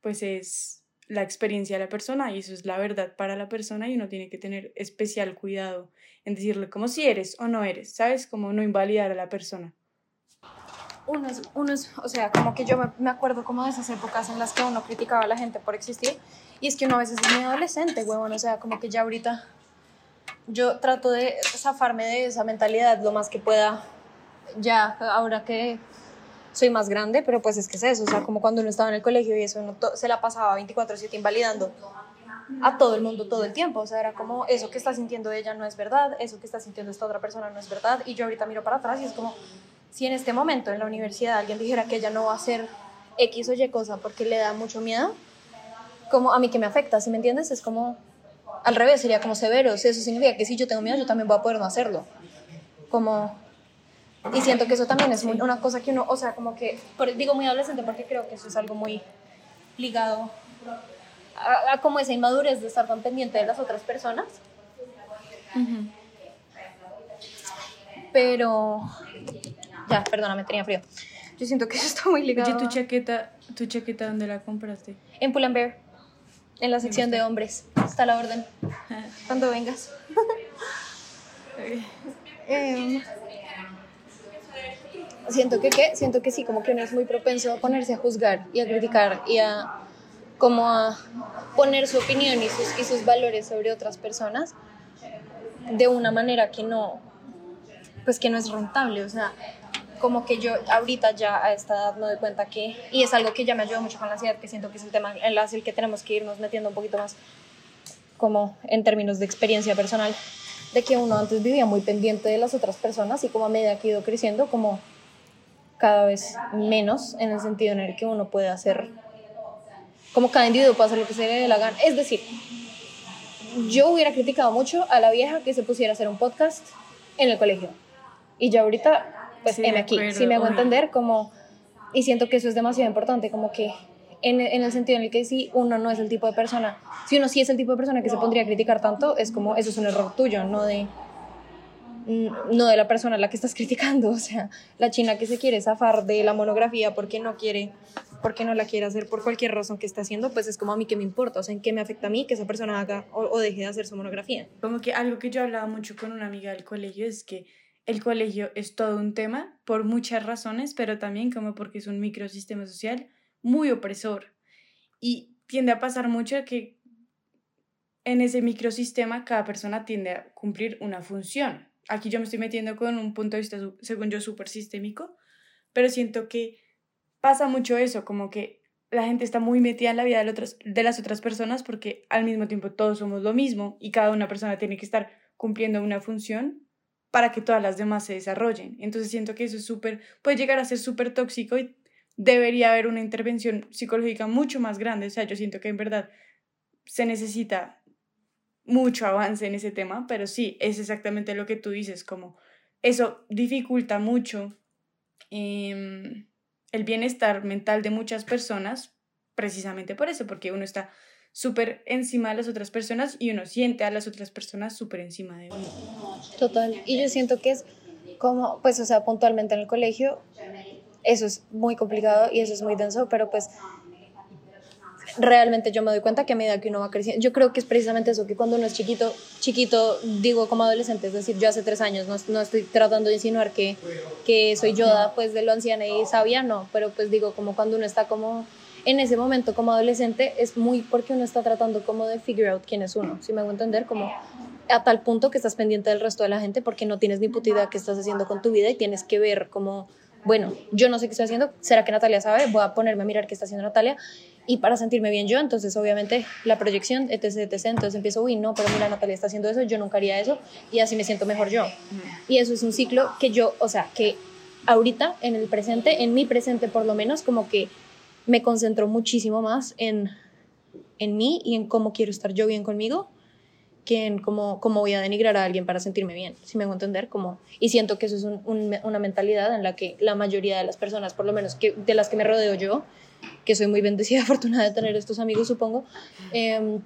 pues es la experiencia de la persona y eso es la verdad para la persona y uno tiene que tener especial cuidado en decirle como si eres o no eres, ¿sabes? Como no invalidar a la persona. Uno es, o sea, como que yo me, me acuerdo como de esas épocas en las que uno criticaba a la gente por existir y es que uno a veces es muy adolescente, huevón, o sea, como que ya ahorita yo trato de zafarme de esa mentalidad lo más que pueda, ya ahora que soy más grande, pero pues es que es eso, o sea, como cuando uno estaba en el colegio y eso, uno se la pasaba 24/7 invalidando a todo el mundo todo el tiempo. O sea, era como eso que está sintiendo ella no es verdad, eso que está sintiendo esta otra persona no es verdad. Y yo ahorita miro para atrás y es como si en este momento en la universidad alguien dijera que ella no va a hacer X o Y cosa porque le da mucho miedo, como a mí que me afecta, ¿sí me entiendes? Es como al revés, sería como severo. Si eso significa que si yo tengo miedo, yo también voy a poder no hacerlo. Como y siento que eso también es muy, una cosa que uno, o sea, como que, digo muy adolescente porque creo que eso es algo muy ligado a, como esa inmadurez de estar tan pendiente de las otras personas. Pero, ya, perdóname, tenía frío. Yo siento que <laughs> eso está muy ligado. Oye, tu chaqueta, ¿tu chaqueta dónde la compraste? En Pull&Bear, en la sección de hombres. Está la orden. <laughs> Cuando vengas. eh, siento que ¿qué? siento que sí, como que uno es muy propenso a ponerse a juzgar y a criticar y a como a poner su opinión y sus, y sus valores sobre otras personas de una manera que no, pues que no es rentable, o sea, como que yo ahorita ya a esta edad me doy cuenta que, y es algo que ya me ayuda mucho con la ansiedad, que siento que es el tema en el que tenemos que irnos metiendo un poquito más como en términos de experiencia personal, de que uno antes vivía muy pendiente de las otras personas y como a medida que he ido creciendo, como cada vez menos en el sentido en el que uno puede hacer, como cada individuo puede hacer lo que se le dé la gana. Es decir, yo hubiera criticado mucho a la vieja que se pusiera a hacer un podcast en el colegio. Y yo ahorita, pues, sí, aquí, si me hago entender, como, y siento que eso es demasiado importante, como que en, en, el sentido en el que si uno no es el tipo de persona, si uno sí es el tipo de persona que se pondría a criticar tanto, es como, eso es un error tuyo, no de no de la persona a la que estás <laughs> criticando, o sea, la china que se quiere zafar de la monografía porque no quiere, porque no la quiere hacer por cualquier razón que esté haciendo, pues es como a mí que me importa, o sea, en qué me afecta a mí que esa persona haga o, deje de hacer su monografía. Como que algo que yo hablaba mucho con una amiga del colegio es que el colegio es todo un tema por muchas razones, pero también como porque es un microsistema social muy opresor y tiende a pasar mucho que en ese microsistema cada persona tiende a cumplir una función. Aquí yo me estoy metiendo con un punto de vista, según yo, súper sistémico, pero siento que pasa mucho eso, como que la gente está muy metida en la vida de, otras, de las otras personas porque al mismo tiempo todos somos lo mismo y cada una persona tiene que estar cumpliendo una función para que todas las demás se desarrollen. Entonces siento que eso es súper, puede llegar a ser súper tóxico y debería haber una intervención psicológica mucho más grande. O sea, yo siento que en verdad se necesita mucho avance en ese tema, pero sí, es exactamente lo que tú dices, como eso dificulta mucho em, el bienestar mental de muchas personas, precisamente por eso, porque uno está súper encima de las otras personas y uno siente a las otras personas súper encima de uno. Total, y yo siento que es como, pues, o sea, puntualmente en el colegio, eso es muy complicado y eso es muy denso, pero pues realmente yo me doy cuenta que a medida que uno va creciendo, yo creo que es precisamente eso, que cuando uno es chiquito, chiquito, digo como adolescente, es decir, yo hace tres años, no, no estoy tratando de insinuar que, que soy Yoda, pues de lo anciana y sabia, no, pero pues digo como cuando uno está como en ese momento como adolescente, es muy porque uno está tratando como de figure out quién es uno, si me hago entender, como a tal punto que estás pendiente del resto de la gente porque no tienes ni puta idea qué estás haciendo con tu vida y tienes que ver como bueno, yo no sé qué estoy haciendo, ¿será que Natalia sabe? Voy a ponerme a mirar qué está haciendo Natalia y para sentirme bien yo, entonces obviamente la proyección, etc, etc, entonces empiezo, uy, no, pero mira, Natalia está haciendo eso, yo nunca haría eso y así me siento mejor yo. Y eso es un ciclo que yo, o sea, que ahorita, en el presente, en mi presente por lo menos, como que me concentro muchísimo más en, en mí y en cómo quiero estar yo bien conmigo que en cómo, cómo voy a denigrar a alguien para sentirme bien, si me hago entender, como, y siento que eso es una mentalidad en la que la mayoría de las personas, por lo menos que, de las que me rodeo yo, que soy muy bendecida, <laughs> afortunada de tener estos amigos, supongo, em,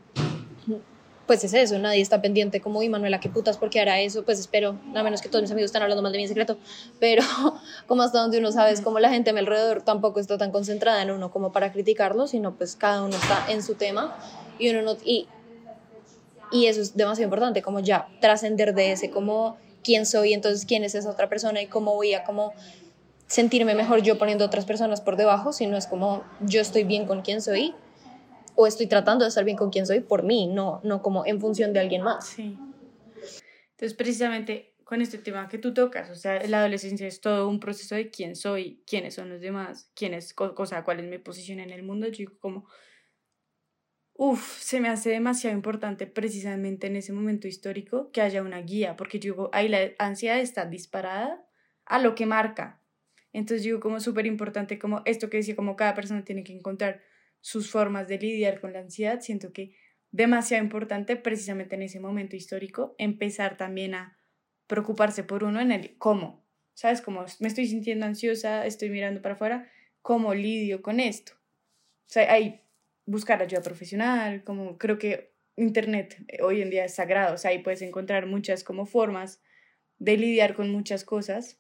pues es eso, nadie está pendiente como, y Manuela, qué putas, porque hará eso, pues espero, a menos que todos mis amigos estén hablando mal de en secreto, pero <laughs> como hasta donde uno sabe, es como la gente a mi alrededor tampoco está tan concentrada en uno como para criticarlo, sino pues cada uno está en su tema, y uno no, y y eso es demasiado importante, como ya trascender de ese, como quién soy, entonces quién es esa otra persona y cómo voy a como sentirme mejor yo poniendo otras personas por debajo, sino es como yo estoy bien con quién soy o estoy tratando de estar bien con quién soy por mí, no, no como en función de alguien más. Sí. Entonces, precisamente con este tema que tú tocas, o sea, la adolescencia es todo un proceso de quién soy, quiénes son los demás, quién es, cosa, cuál es mi posición en el mundo, yo como Uf, se me hace demasiado importante precisamente en ese momento histórico que haya una guía, porque yo digo, ahí la ansiedad está disparada a lo que marca. Entonces digo, como súper importante, como esto que decía, como cada persona tiene que encontrar sus formas de lidiar con la ansiedad, siento que demasiado importante precisamente en ese momento histórico empezar también a preocuparse por uno en el cómo, ¿sabes? Como me estoy sintiendo ansiosa, estoy mirando para afuera, ¿cómo lidio con esto? O sea, hay buscar ayuda profesional, como creo que Internet hoy en día es sagrado, o sea, ahí puedes encontrar muchas como formas de lidiar con muchas cosas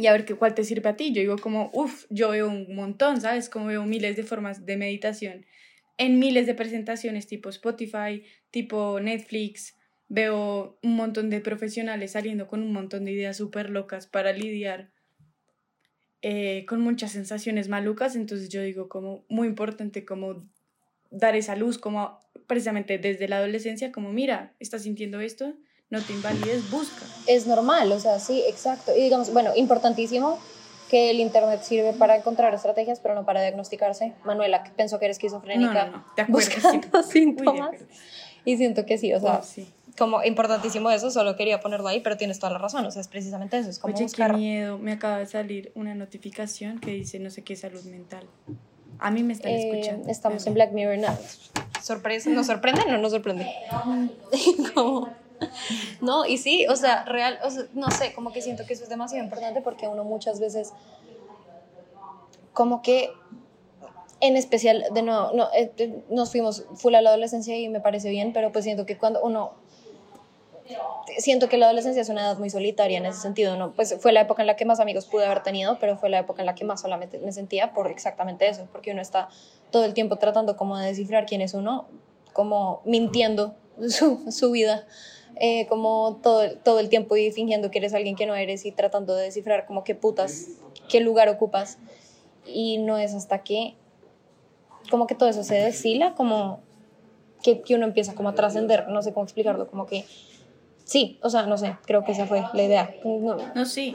y a ver qué cuál te sirve a ti. Yo digo como, uff, yo veo un montón, ¿sabes? Como veo miles de formas de meditación en miles de presentaciones tipo Spotify, tipo Netflix. Veo un montón de profesionales saliendo con un montón de ideas súper locas para lidiar eh, con muchas sensaciones malucas. Entonces yo digo como muy importante como dar esa luz como precisamente desde la adolescencia, como mira, estás sintiendo esto, no te invalides, busca. Es normal, o sea, sí, exacto. Y digamos, bueno, importantísimo que el internet sirve para encontrar estrategias, pero no para diagnosticarse. Manuela, que pensó que eres esquizofrénica, no, no, no. buscando <laughs> síntomas. y siento que sí, o sea, como importantísimo eso, solo quería ponerlo ahí, pero tienes toda la razón, o sea, es precisamente eso, es como Oye, qué miedo, me acaba de salir una notificación que dice no sé qué salud mental. A mí me están eh, escuchando. Estamos en Black Mirror. No, sorpresa, ¿Nos sorprende? No nos sorprende. <laughs> <laughs> No, y sí, o sea, real, no sé, como que siento que eso es demasiado importante porque uno muchas veces, como que, en especial, de nuevo, no, eh, nos fuimos full a la adolescencia y me parece bien, pero pues siento que cuando uno siento que la adolescencia es una edad muy solitaria en ese sentido, ¿no? Pues fue la época en la que más amigos pude haber tenido, pero fue la época en la que más solamente me sentía por exactamente eso, porque uno está todo el tiempo tratando como de descifrar quién es uno, como mintiendo <laughs> su, su vida, eh, como todo, todo el tiempo y fingiendo que eres alguien que no eres y tratando de descifrar como qué putas, qué lugar ocupas. Y no es hasta que como que todo eso se destila, como que, que uno empieza como a trascender, no sé cómo explicarlo, como que Sí, o sea, no sé, creo que esa fue la idea. No, sí,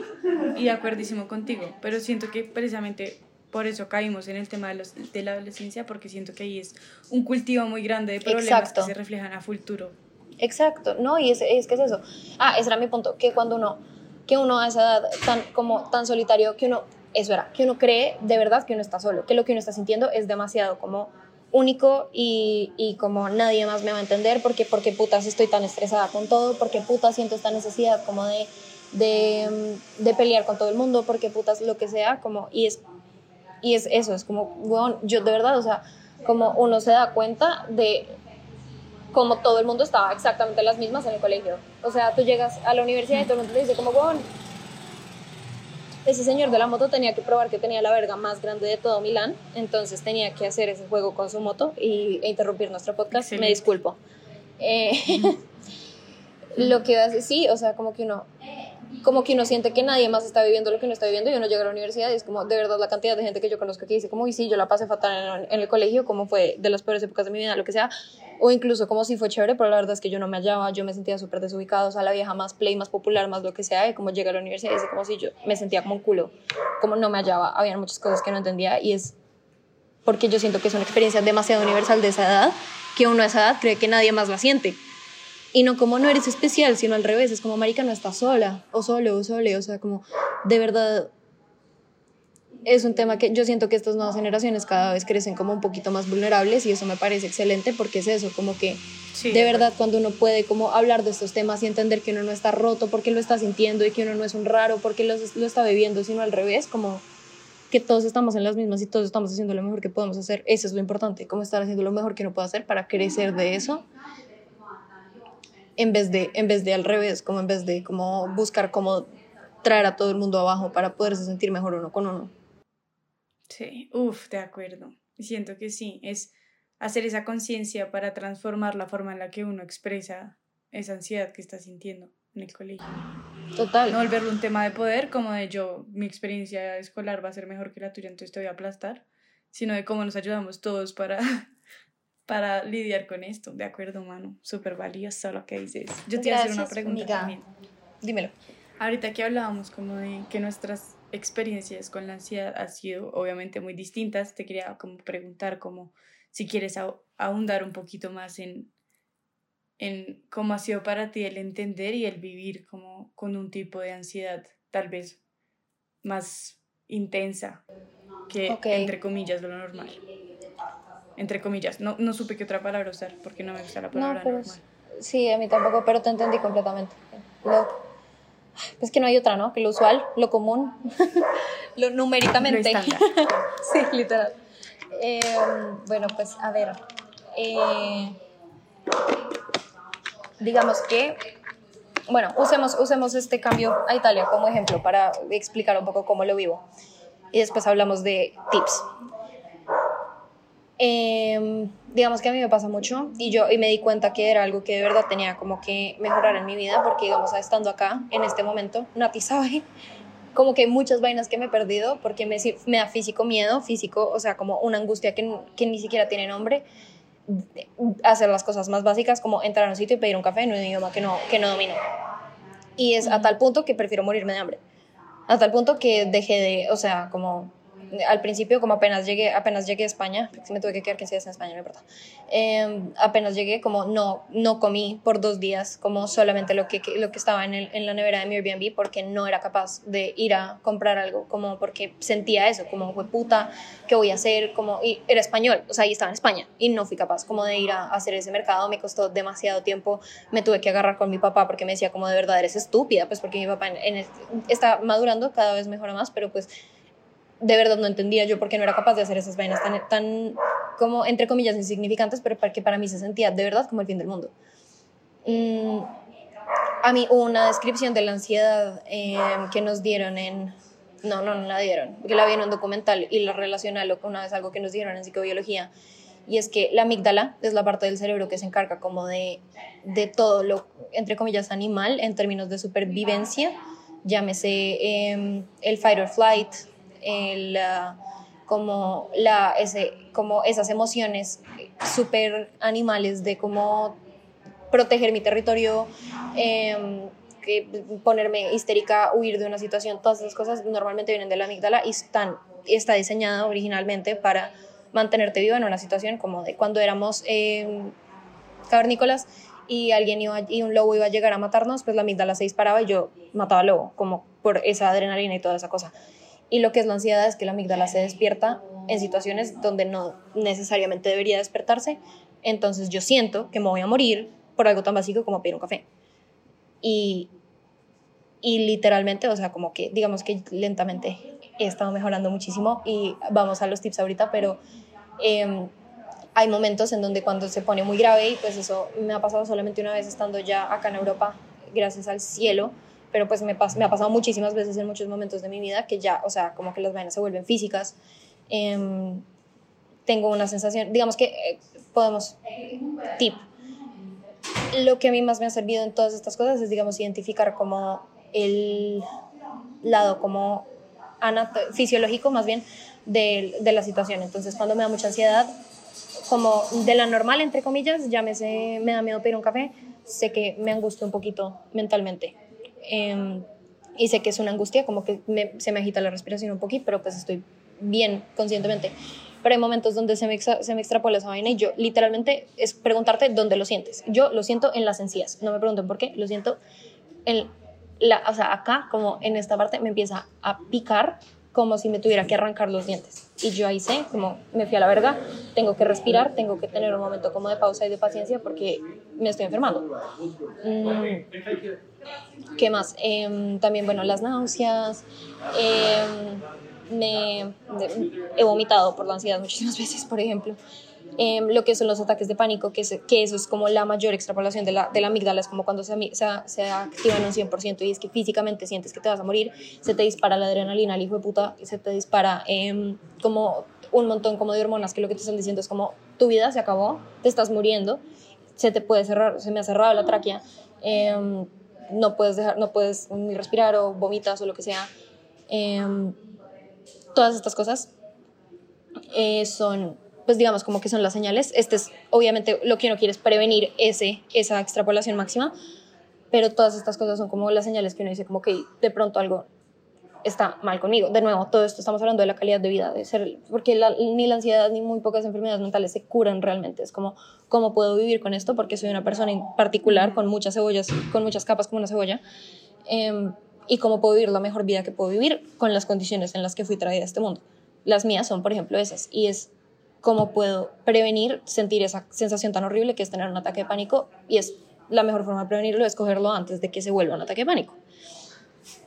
y de acuerdísimo contigo, pero siento que precisamente por eso caímos en el tema de, los, de la adolescencia, porque siento que ahí es un cultivo muy grande de problemas que se reflejan a futuro. Exacto, no, y es, es que es eso. Ah, ese era mi punto, que cuando uno, que uno a esa edad tan, como tan solitario, que uno, eso era, que uno cree de verdad que uno está solo, que lo que uno está sintiendo es demasiado como único y, como nadie más me va a entender porque porque putas estoy tan estresada con todo, porque putas siento esta necesidad como de, de, de, pelear con todo el mundo, porque putas lo que sea, como, y es, y es eso, es como, bueno, yo de verdad, o sea, como uno se da cuenta de como todo el mundo estaba exactamente las mismas en el colegio. O sea, tú llegas a la universidad y todo el mundo te dice como, bueno, ese señor de la moto tenía que probar que tenía la verga más grande de todo Milán, entonces tenía que hacer ese juego con su moto y, e interrumpir nuestro podcast. Me disculpo. Eh, <laughs> lo que hace, sí, o sea, como que uno como que uno siente que nadie más está viviendo lo que uno está viviendo y uno llega a la universidad y es como de verdad la cantidad de gente que yo conozco que dice como y sí, yo la pasé fatal en, el colegio, como fue de las peores épocas de mi vida, lo que sea, o incluso como si fue chévere, pero la verdad es que yo no me hallaba, yo me sentía súper desubicado, o sea, la vieja más play, más popular, más lo que sea, y como llega a la universidad y dice como si yo me sentía como un culo, como no me hallaba, había muchas cosas que no entendía y es porque yo siento que es una experiencia demasiado universal de esa edad, que uno a esa edad cree que nadie más la siente. Y no como no eres especial, sino al revés, es como, marica, no estás sola, o solo, o sole, o sea, como, de verdad, es un tema que yo siento que estas nuevas generaciones cada vez crecen como un poquito más vulnerables y eso me parece excelente porque es eso, como que de verdad cuando uno puede como hablar de estos temas y entender que uno no está roto porque lo está sintiendo y que uno no es un raro porque lo, lo está viviendo, sino al revés, como que todos estamos en las mismas y todos estamos haciendo lo mejor que podemos hacer, eso es lo importante, como estar haciendo lo mejor que uno puede hacer para crecer de eso en vez de, en vez de al revés, como en vez de como buscar cómo traer a todo el mundo abajo para poderse sentir mejor uno con uno. Sí, uff, de acuerdo. Siento que sí, es hacer esa conciencia para transformar la forma en la que uno expresa esa ansiedad que está sintiendo en el colegio. Total. No volverlo un tema de poder, como de yo, mi experiencia escolar va a ser mejor que la tuya, entonces te voy a aplastar, sino de cómo nos ayudamos todos para para lidiar con esto. De acuerdo, mano. Súper valioso lo que dices. Yo te voy a hacer una pregunta también. Dímelo. Ahorita que hablábamos como de que nuestras experiencias con la ansiedad han sido obviamente muy distintas. Te quería como preguntar como si quieres ahondar un poquito más en, en cómo ha sido para ti el entender y el vivir como con un tipo de ansiedad tal vez más intensa que entre comillas lo normal. Entre comillas, no, no supe qué otra palabra usar porque no me gusta la palabra normal. Sí, a mí tampoco, pero te entendí completamente. Lo, es que no hay otra, ¿no? Que lo usual, lo común, <laughs> lo numéricamente. <laughs> sí, literal. Eh, bueno, pues a ver. Eh, digamos que, bueno, usemos, usemos este cambio a Italia como ejemplo para explicar un poco cómo lo vivo. Y después hablamos de tips. Em, digamos que a mí me pasa mucho y yo y me di cuenta que era algo que de verdad tenía como que mejorar en mi vida porque digamos estando acá en este momento Nati <laughs> sabe como que muchas vainas que me he perdido porque me, me da físico miedo físico o sea como una angustia que, que ni siquiera tiene nombre hacer las cosas más básicas como entrar a un sitio y pedir un café en un idioma que no, que no domino. Y es a tal punto que prefiero morirme de hambre. A tal punto que dejé de, o sea, como al principio, como apenas llegué, apenas llegué a España, me tuve que quedar 15 días en España, no importa. Em, apenas llegué, como no, no comí por dos días, como solamente lo que, lo que estaba en, la nevera de mi Airbnb, porque no era capaz de ir a comprar algo, como porque sentía eso, como fue puta, ¿qué voy a hacer? Como, y era español, o sea, ahí estaba en España, y no fui capaz como de ir a, hacer ese mercado, me costó demasiado tiempo, me tuve que agarrar con mi papá porque me decía como de verdad eres estúpida, pues porque mi papá está madurando cada vez mejora más, pero pues de verdad no entendía yo por qué no era capaz de hacer esas vainas tan, tan como, entre comillas, insignificantes, pero que para mí se sentía de verdad como el fin del mundo. Mm, a mí hubo una descripción de la ansiedad em, que nos dieron en... No, no, no la dieron, porque la vi en un documental y la relacioné una vez algo que nos dieron en psicobiología, y es que la amígdala es la parte del cerebro que se encarga como de, de todo lo, entre comillas, animal en términos de supervivencia, llámese em, el fight or flight, el, como, la, ese, como esas emociones súper animales de cómo proteger mi territorio, em, que ponerme histérica, huir de una situación, todas esas cosas normalmente vienen de la amígdala y están, está diseñada originalmente para mantenerte vivo en una situación como de cuando éramos eh, cavernícolas y alguien iba, y un lobo iba a llegar a matarnos, pues la amígdala se disparaba y yo mataba al lobo, como por esa adrenalina y toda esa cosa. Y lo que es la ansiedad es que la amígdala se despierta en situaciones donde no necesariamente debería despertarse. Entonces yo siento que me voy a morir por algo tan básico como pedir un café. Y, y literalmente, o sea, como que digamos que lentamente he estado mejorando muchísimo y vamos a los tips ahorita, pero em, hay momentos en donde cuando se pone muy grave y pues eso me ha pasado solamente una vez estando ya acá en Europa, gracias al cielo, pero pues me, ha pasado muchísimas veces en muchos momentos de mi vida que ya, o sea, como que las vainas se vuelven físicas. Em, tengo una sensación, digamos que eh, podemos, tip, lo que a mí más me ha servido en todas estas cosas es, digamos, identificar como el lado como fisiológico más bien de, la situación. Entonces, cuando me da mucha ansiedad, como de la normal, entre comillas, ya me, me da miedo pedir un café, sé que me angustia un poquito mentalmente. Em, y sé que es una angustia, como que se me agita la respiración un poquito, pero pues estoy bien conscientemente. Pero hay momentos donde se me, se me extrapola esa vaina y yo literalmente es preguntarte dónde lo sientes. Yo lo siento en las encías, no me pregunten por qué, lo siento en la, o sea, acá, como en esta parte, me empieza a picar como si me tuviera que arrancar los dientes. Y yo ahí sé, como me fui a la verga, tengo que respirar, tengo que tener un momento como de pausa y de paciencia porque me estoy enfermando. Mm. ¿Qué más? Em, también, bueno, las náuseas. Em, me, he vomitado por la ansiedad muchísimas <laughs> veces, por ejemplo. Em, lo que son los ataques de pánico, que, que eso es como la mayor extrapolación de la, de la amígdala, es como cuando se, se, se activa en un 100% y es que físicamente sientes que te vas a morir, se te dispara la adrenalina, el hijo de puta, se te dispara como un montón como de hormonas, que lo que te están diciendo es como tu vida se acabó, te estás muriendo, se te puede cerrar, se me ha cerrado la tráquea no puedes, dejar, no puedes ni respirar o vomitas o lo que sea. Todas estas cosas eh, son, pues digamos, como que son las señales. Este es, obviamente, lo que uno quiere es prevenir ese, esa extrapolación máxima, pero todas estas cosas son como las señales que uno dice, como que de pronto algo está mal conmigo. De nuevo, todo esto estamos hablando de la calidad de vida, de ser, porque ni la ansiedad ni muy pocas enfermedades mentales se curan realmente. Es como, ¿cómo puedo vivir con esto? Porque soy una persona en particular con muchas cebollas, con muchas capas como una cebolla. Em, y cómo puedo vivir la mejor vida que puedo vivir con las condiciones en las que fui traída a este mundo. Las mías son, por ejemplo, esas. Y es cómo puedo prevenir sentir esa sensación tan horrible que es tener un ataque de pánico. Y es la mejor forma de prevenirlo es cogerlo antes de que se vuelva un ataque de pánico.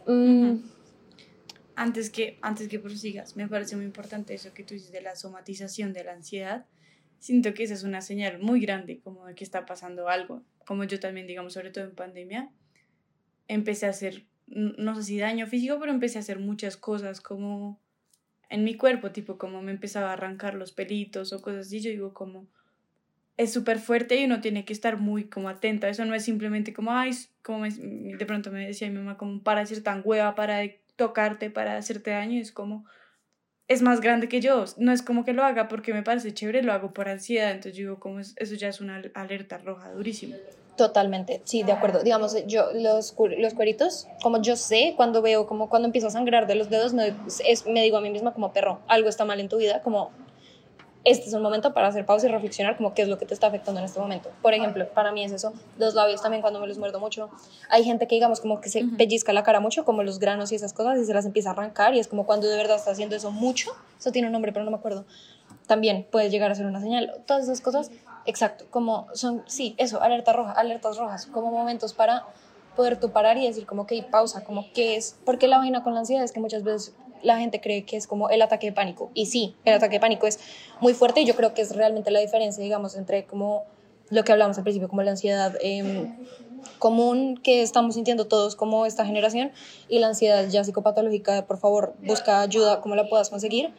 Mm, antes que, antes que prosigas, me parece muy importante eso que tú dices de la somatización de la ansiedad. Siento que esa es una señal muy grande como de que está pasando algo. Como yo también, digamos, sobre todo en pandemia, empecé a hacer, no sé si daño físico, pero empecé a hacer muchas cosas como en mi cuerpo, tipo como me empezaba a arrancar los pelitos o cosas así. Yo digo como, es súper fuerte y uno tiene que estar muy como atenta. Eso no es simplemente como, ay, como de pronto me decía mi mamá, como para ser tan hueva, para tocarte para hacerte daño, es como, es más grande que yo, no es como que lo haga porque me parece chévere, lo hago por ansiedad, entonces digo, como eso ya es una alerta roja durísima. Totalmente, sí, de acuerdo. Digamos, yo los, los cueritos, como yo sé, cuando veo, como cuando empiezo a sangrar de los dedos, me, es, me digo a mí misma como perro, algo está mal en tu vida, como este es un momento para hacer pausa y reflexionar como qué es lo que te está afectando en este momento. Por ejemplo, para mí es eso, los labios también cuando me los muerdo mucho. Hay gente que digamos como que se pellizca la cara mucho, como los granos y esas cosas, y se las empieza a arrancar y es como cuando de verdad está haciendo eso mucho. Eso tiene un nombre, pero no me acuerdo. También puede llegar a ser una señal. Todas esas cosas, exacto, como son, sí, eso, alerta roja, alertas rojas, como momentos para poder tú parar y decir como que pausa, como qué es, porque la vaina con la ansiedad es que muchas veces la gente cree que es como el ataque de pánico. Y sí, el ataque de pánico es muy fuerte y yo creo que es realmente la diferencia, digamos, entre como lo que hablamos al principio, como la ansiedad em, común que estamos sintiendo todos como esta generación y la ansiedad ya psicopatológica, por favor, busca ayuda como la puedas conseguir.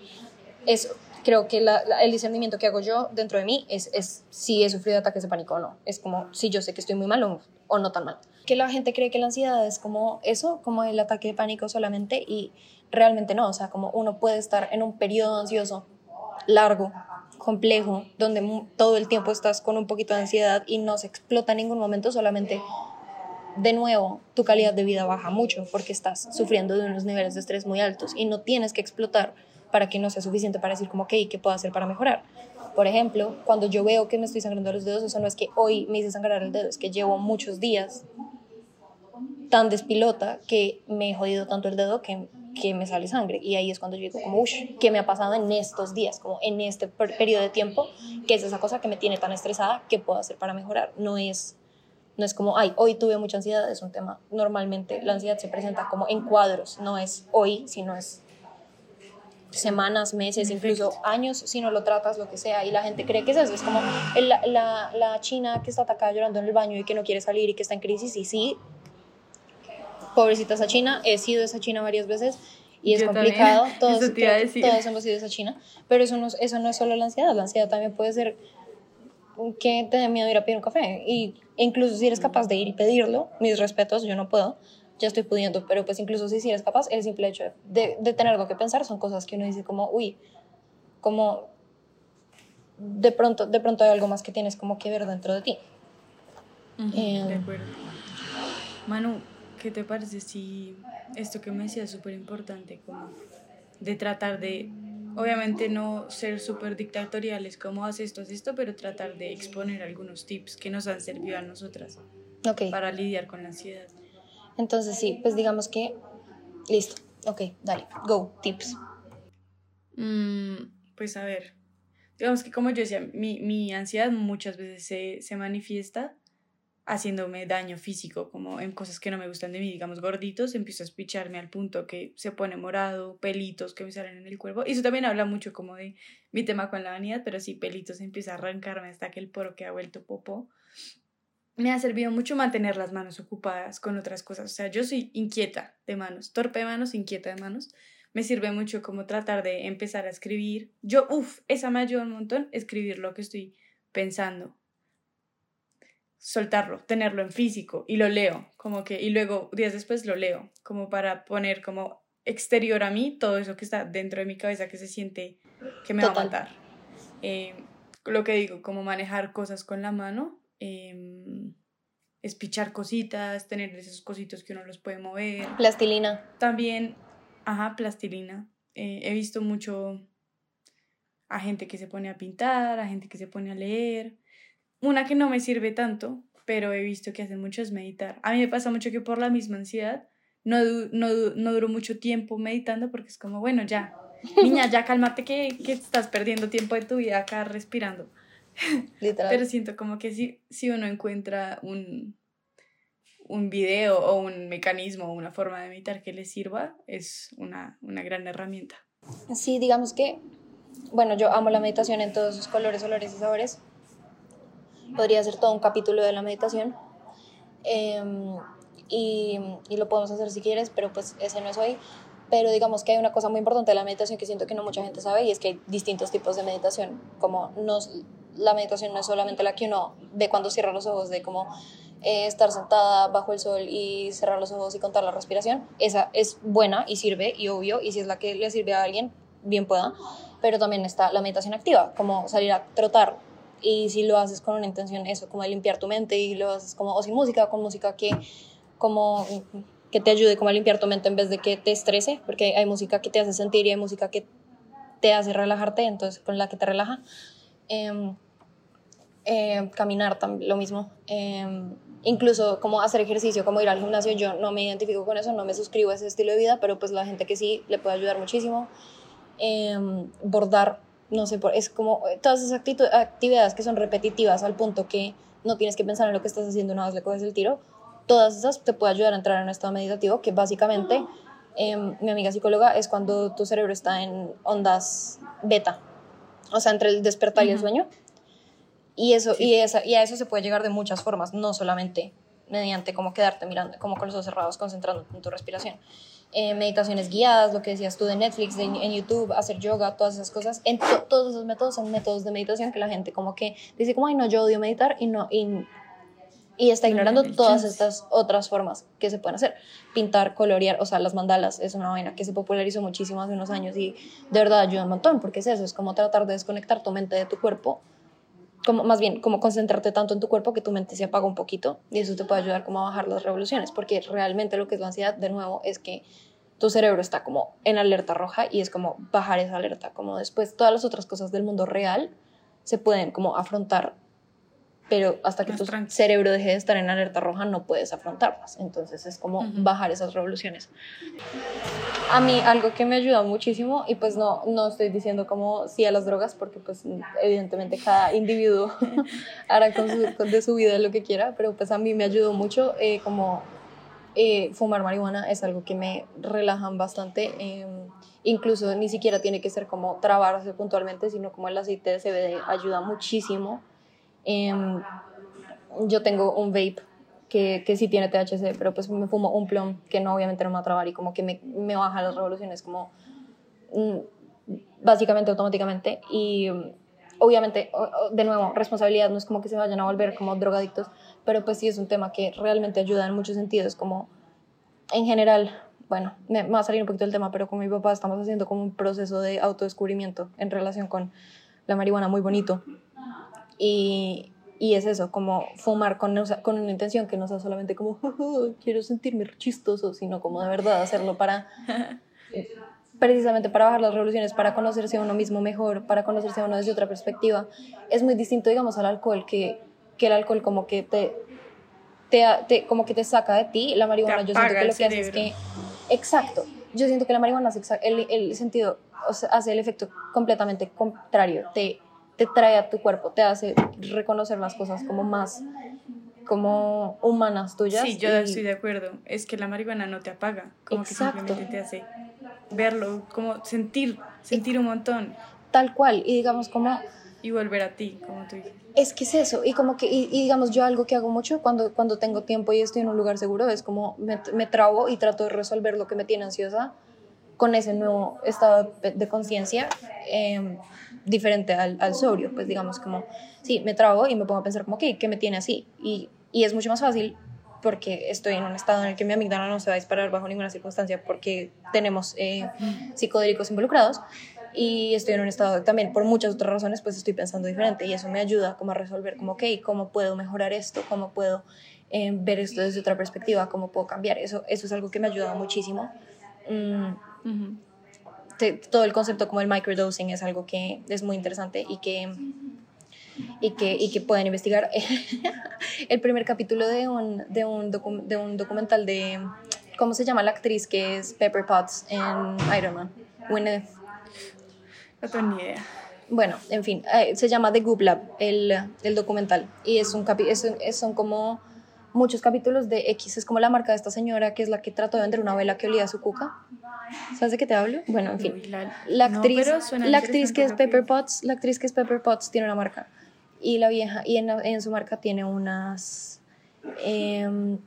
Es, creo que el discernimiento que hago yo dentro de mí es, es si he sufrido ataques de pánico o no. Es como si yo sé que estoy muy mal o, o no tan mal. Que la gente cree que la ansiedad es como eso, como el ataque de pánico solamente y realmente no, o sea, como uno puede estar en un periodo ansioso largo, complejo, donde todo el tiempo estás con un poquito de ansiedad y no se explota en ningún momento, solamente de nuevo tu calidad de vida baja mucho porque estás sufriendo de unos niveles de estrés muy altos y no tienes que explotar para que no sea suficiente para decir como, ok, ¿qué puedo hacer para mejorar? Por ejemplo, cuando yo veo que me estoy sangrando los dedos, eso no es que hoy me hice sangrar el dedo, es que llevo muchos días tan despilota que me he jodido tanto el dedo que que me sale sangre. Y ahí es cuando yo digo, como, uff, ¿qué me ha pasado en estos días? Como en este periodo de tiempo, que es esa cosa que me tiene tan estresada, ¿qué puedo hacer para mejorar? No es, no es como, ay, hoy tuve mucha ansiedad, es un tema. Normalmente la ansiedad se presenta como en cuadros, no es hoy, sino es semanas, meses, incluso años, si no lo tratas, lo que sea, y la gente cree que es eso, es como la, la, la china que está atacada llorando en el baño y que no quiere salir y que está en crisis, y sí, pobrecita esa China, he sido esa China varias veces y es complicado, <laughs> todos, todos hemos sido esa China, pero eso no, eso no es solo la ansiedad, la ansiedad también puede ser que te dé miedo ir a pedir un café y incluso si eres capaz de ir y pedirlo, mis respetos, yo no puedo, ya estoy pudiendo, pero pues incluso si, si eres capaz, el simple hecho de, de tener algo que pensar son cosas que uno dice como, uy, como de pronto, de pronto hay algo más que tienes como que ver dentro de ti. de em, acuerdo. Manu, ¿qué te parece si esto que me decía es súper importante, como de tratar de, obviamente no ser súper dictatoriales, como haz esto, haz esto, pero tratar de exponer algunos tips que nos han servido a nosotras para lidiar con la ansiedad? Entonces sí, pues digamos que, listo, ok, dale, go, tips. Mm, pues a ver, digamos que como yo decía, mi, mi ansiedad muchas veces se, se manifiesta haciéndome daño físico, como en cosas que no me gustan de mí, digamos gorditos, empiezo a espicharme al punto que se pone morado, pelitos que me salen en el cuerpo. Y eso también habla mucho como de mi tema con la vanidad, pero sí, pelitos empieza a arrancarme hasta que el poro que ha vuelto popó. Me ha servido mucho mantener las manos ocupadas con otras cosas. O sea, yo soy inquieta de manos, torpe de manos, inquieta de manos. Me sirve mucho como tratar de empezar a escribir. Yo, uff, esa me ayuda un montón, escribir lo que estoy pensando soltarlo, tenerlo en físico y lo leo, como que, y luego días después lo leo, como para poner como exterior a mí todo eso que está dentro de mi cabeza que se siente que me va a matar. Eh, lo que digo, como manejar cosas con la mano, eh, espichar cositas, tener esos cositos que uno los puede mover. Plastilina. También Ajá, plastilina. Eh, he visto mucho a gente que se pone a pintar, a gente que se pone a leer. Una que no me sirve tanto, pero he visto que hacen mucho es meditar. A mí me pasa mucho que por la misma ansiedad no, no, no duro mucho tiempo meditando porque es como, bueno, ya, niña, ya cálmate que, que estás perdiendo tiempo de tu vida acá respirando. Literal. Pero siento como que si, si uno encuentra un, un video o un mecanismo o una forma de meditar que le sirva, es una, una gran herramienta. Sí, digamos que, bueno, yo amo la meditación en todos sus colores, olores y sabores. Podría ser todo un capítulo de la meditación. Em, y, y, lo podemos hacer si quieres, pero pues ese no es hoy. Pero digamos que hay una cosa muy importante de la meditación que siento que no mucha gente sabe y es que hay distintos tipos de meditación. Como nos, la meditación no es solamente la que uno ve cuando cierra los ojos, de como eh, estar sentada bajo el sol y cerrar los ojos y contar la respiración. Esa es buena y sirve y obvio, y si es la que le sirve a alguien, bien pueda. Pero también está la meditación activa, como salir a trotar. Y si lo haces con una intención, eso, como de limpiar tu mente y lo haces como, o sin música, con música que como que te ayude como a limpiar tu mente en vez de que te estrese, porque hay música que te hace sentir y hay música que te hace relajarte, entonces con la que te relaja. Em, em, caminar también lo mismo. Em, incluso como hacer ejercicio, como ir al gimnasio, yo no me identifico con eso, no me suscribo a ese estilo de vida, pero pues la gente que sí le puede ayudar muchísimo. bordar, no sé, es como todas esas actividades que son repetitivas al punto que no tienes que pensar en lo que estás haciendo una vez le coges el tiro. Todas esas te puede ayudar a entrar en un estado meditativo que básicamente, mi amiga psicóloga, es cuando tu cerebro está en ondas beta, o sea, entre el despertar y el sueño. Y, eso, y, esa, y a eso se puede llegar de muchas formas, no solamente mediante como quedarte mirando, como con los ojos cerrados, concentrando en tu respiración. Eh, meditaciones guiadas, lo que decías tú de Netflix, de, en YouTube, hacer yoga, todas esas cosas. En todos esos métodos son métodos de meditación que la gente como que dice como, ay, no, yo odio meditar y no... Y, y está ignorando todas estas otras formas que se pueden hacer. Pintar, colorear, o sea, las mandalas es una vaina que se popularizó muchísimo hace unos años y de verdad ayuda un montón, porque es eso, es como tratar de desconectar tu mente de tu cuerpo, como más bien como concentrarte tanto en tu cuerpo que tu mente se apaga un poquito y eso te puede ayudar como a bajar las revoluciones, porque realmente lo que es la ansiedad, de nuevo, es que tu cerebro está como en alerta roja y es como bajar esa alerta, como después todas las otras cosas del mundo real se pueden como afrontar pero hasta que tu cerebro deje de estar en alerta roja no puedes afrontarlas. Entonces es como bajar esas revoluciones. A mí algo que me ayuda muchísimo, y pues no, no estoy diciendo como sí a las drogas, porque pues evidentemente cada individuo <laughs> hará con, su, de su vida lo que quiera, pero pues a mí me ayudó mucho eh, como eh, fumar marihuana, es algo que me relajan bastante. Em, incluso ni siquiera tiene que ser como trabarse puntualmente, sino como el aceite de CBD ayuda muchísimo Em, yo tengo un vape que, que sí tiene THC, pero pues me fumo un plum que no obviamente no me va a trabar y como que me, me baja las revoluciones como mm, básicamente automáticamente y obviamente de nuevo responsabilidad no es como que se vayan a volver como drogadictos pero pues sí es un tema que realmente ayuda en muchos sentidos como en general bueno, me va a salir un poquito del tema, pero con mi papá estamos haciendo como un proceso de autodescubrimiento en relación con la marihuana muy bonito. Y, y es eso, como fumar con, con una intención que no sea solamente como, <laughs> quiero sentirme chistoso, sino como de verdad hacerlo para, <laughs> precisamente para bajar las revoluciones, para conocerse a uno mismo mejor, para conocerse a uno desde otra perspectiva. Es muy distinto, digamos, al alcohol, que, que el alcohol como que te, te, como que te saca de ti, la marihuana yo siento que lo que hace es que, exacto, yo siento que la marihuana hace el, el sentido, o sea, hace el efecto completamente contrario, te te trae a tu cuerpo, te hace reconocer las cosas como más como humanas tuyas. Sí, yo estoy de acuerdo. Es que la marihuana no te apaga, como que simplemente te hace verlo, como sentir, sentir un montón. Tal cual, y digamos como... Y volver a ti, como tú dices. Es que es eso, y como que, y, digamos, yo algo que hago mucho cuando, cuando tengo tiempo y estoy en un lugar seguro es como me, me trabo y trato de resolver lo que me tiene ansiosa con ese nuevo estado de, conciencia. Eh, diferente al, al, sobrio, pues digamos como, sí, me trago y me pongo a pensar como, ¿qué, ¿qué me tiene así? Y, y es mucho más fácil porque estoy en un estado en el que mi amígdala no se va a disparar bajo ninguna circunstancia porque tenemos eh, psicodélicos involucrados y estoy en un estado también por muchas otras razones pues estoy pensando diferente y eso me ayuda como a resolver como ok, ¿cómo puedo mejorar esto? ¿Cómo puedo eh, ver esto desde otra perspectiva? ¿Cómo puedo cambiar? Eso, eso es algo que me ha ayudado muchísimo. Mm, todo el concepto como el microdosing es algo que es muy interesante y que, y que, y que pueden investigar. <laughs> el primer capítulo de un, de, un de un documental de, ¿cómo se llama la actriz que es Pepper Potts en Iron Man? Gwyneth. No tengo ni idea. Bueno, en fin, eh, se llama The Goop Lab, el, el documental. Y es un es, son como muchos capítulos de X. Es como la marca de esta señora que es la que trató de vender una vela que olía a su cuca. ¿Sabes de qué te hablo? Bueno, en fin. La, actriz, la actriz que es Pepper Potts, la actriz que es Pepper Potts tiene una marca. Y la vieja, y en, en su marca tiene unas... Em,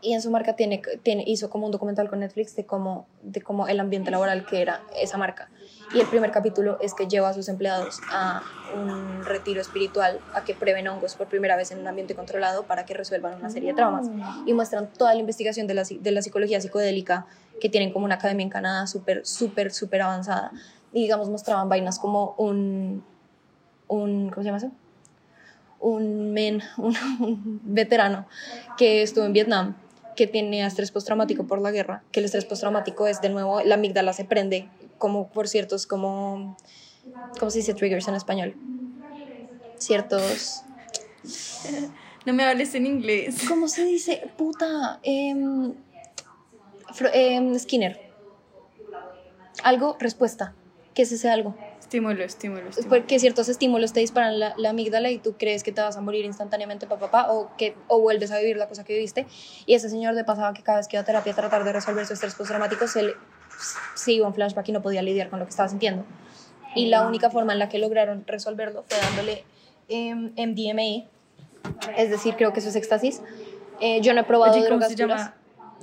y en su marca tiene, tiene, hizo como un documental con Netflix de cómo, de cómo el ambiente laboral que era esa marca. Y el primer capítulo es que lleva a sus empleados a un retiro espiritual, a que prueben hongos por primera vez en un ambiente controlado para que resuelvan una serie de traumas. Y muestran toda la investigación de la, de la psicología psicodélica que tienen como una academia en Canadá súper, súper, súper avanzada. Y digamos, mostraban vainas como un, un ¿cómo se llama eso? Un men, <laughs> un, un veterano que estuvo en Vietnam que tiene estrés postraumático por la guerra, que el estrés postraumático es de nuevo, la amígdala se prende, como por ciertos, como, ¿cómo se dice triggers en español? Ciertos... No me hables en inglés. ¿Cómo se dice? Puta. Eh, Skinner. Algo, respuesta. ¿Qué es ese algo? Estímulo, estímulo, Porque ciertos estímulos te disparan la, amígdala y tú crees que te vas a morir instantáneamente, papá, papá, o que o vuelves a vivir la cosa que viviste. Y ese señor le pasaba que cada vez que iba a terapia a tratar de resolver su estrés postraumático, se, le, se iba un flashback y no podía lidiar con lo que estaba sintiendo. Y la única forma en la que lograron resolverlo fue dándole eh, MDMA, es decir, creo que eso es éxtasis. Eh, yo no he probado drogas duras.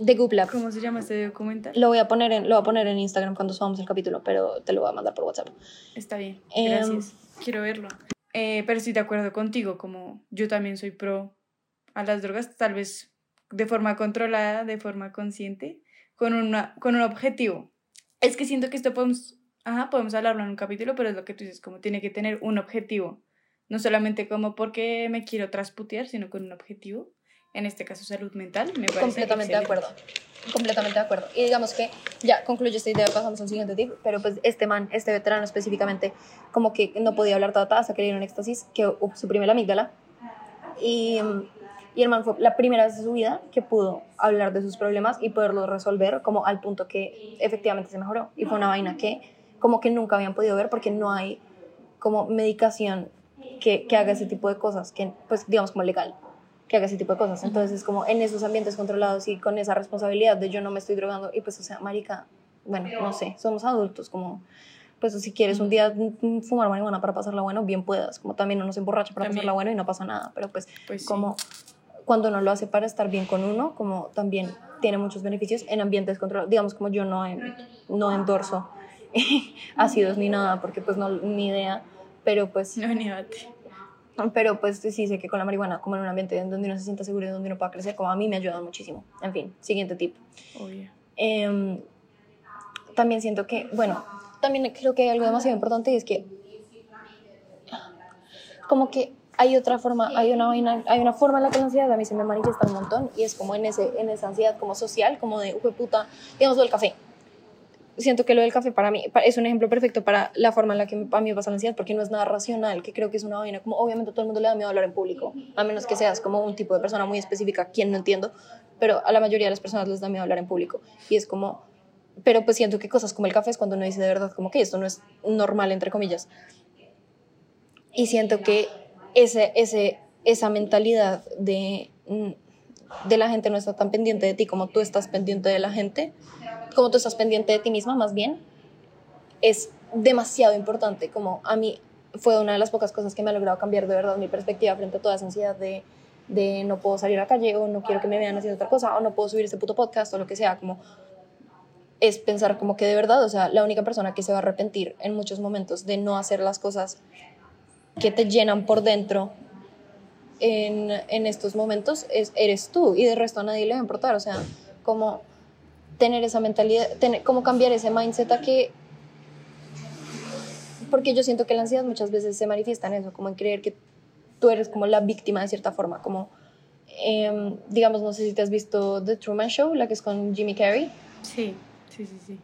The Goop Lab. ¿Cómo se llama este documental? Lo voy a poner en, lo voy a poner en Instagram cuando subamos el capítulo, pero te lo voy a mandar por WhatsApp. Está bien, em, gracias. Quiero verlo. Eh, pero estoy de acuerdo contigo, como yo también soy pro a las drogas, tal vez de forma controlada, de forma consciente, con, una, con un objetivo. Es que siento que esto podemos, ajá, podemos hablarlo en un capítulo, pero es lo que tú dices, como tiene que tener un objetivo. No solamente como porque me quiero trasputear, sino con un objetivo en este caso salud mental, me parece Completamente de acuerdo. Completamente de acuerdo. Y digamos que ya concluye esta idea, pasamos a un siguiente tip, pero pues este man, este veterano específicamente, como que no podía hablar tata hasta que le dieron éxtasis, que suprime la amígdala. Y, y el man fue la primera vez de su vida que pudo hablar de sus problemas y poderlos resolver como al punto que efectivamente se mejoró. Y fue una vaina que como que nunca habían podido ver porque no hay como medicación que, que haga ese tipo de cosas, que pues digamos como legal que haga ese tipo de cosas. Entonces, es como en esos ambientes controlados y con esa responsabilidad de yo no me estoy drogando, y pues, o sea, marica, bueno, no sé, somos adultos, como, pues si quieres un día fumar marihuana para pasarla bueno, bien puedas, como también uno se emborracha para pasarla bueno y no pasa nada, pero pues, pues como cuando uno lo hace para estar bien con uno, como también tiene muchos beneficios en ambientes controlados, digamos como yo no, no endorso <laughs> ácidos ni nada, porque pues no, ni idea, pero pues... No, ni pero pues sí sé que con la marihuana, como en un ambiente donde uno se sienta seguro y donde uno pueda crecer, como a mí me ha ayudado muchísimo. En fin, siguiente tip. Em, también siento que, bueno, también creo que hay algo demasiado importante y es que como que hay otra forma, hay una, hay una forma en la que la ansiedad a mí se me manifiesta un montón y es como en, ese, en esa ansiedad como social, como de, puta, digamos, el café siento que lo del café para mí es un ejemplo perfecto para la forma en la que a mí me pasa la ansiedad, porque no es nada racional, que creo que es una vaina, como obviamente todo el mundo le da miedo hablar en público, a menos que seas como un tipo de persona muy específica, quien no entiendo, pero a la mayoría de las personas les da miedo hablar en público. Y es como, pero pues siento que cosas como el café es cuando uno dice de verdad como que esto no es normal, entre comillas. Y siento que ese, ese, esa mentalidad de, mm, de la gente no está tan pendiente de ti como tú estás pendiente de la gente como tú estás pendiente de ti misma más bien, es demasiado importante. Como a mí fue una de las pocas cosas que me ha logrado cambiar de verdad mi perspectiva frente a toda esa ansiedad de, de no puedo salir a la calle o no quiero que me vean haciendo otra cosa o no puedo subir este puto podcast o lo que sea, como es pensar como que de verdad, o sea, la única persona que se va a arrepentir en muchos momentos de no hacer las cosas que te llenan por dentro en, en estos momentos es, eres tú y de resto a nadie le va a importar, o sea, como tener esa mentalidad, tener, como cambiar ese mindset a que... Porque yo siento que la ansiedad muchas veces se manifiesta en eso, como en creer que tú eres como la víctima de cierta forma, como, em, digamos, no sé si te has visto The Truman Show, la que es con Jimmy Carrey. Sí, sí, sí, sí.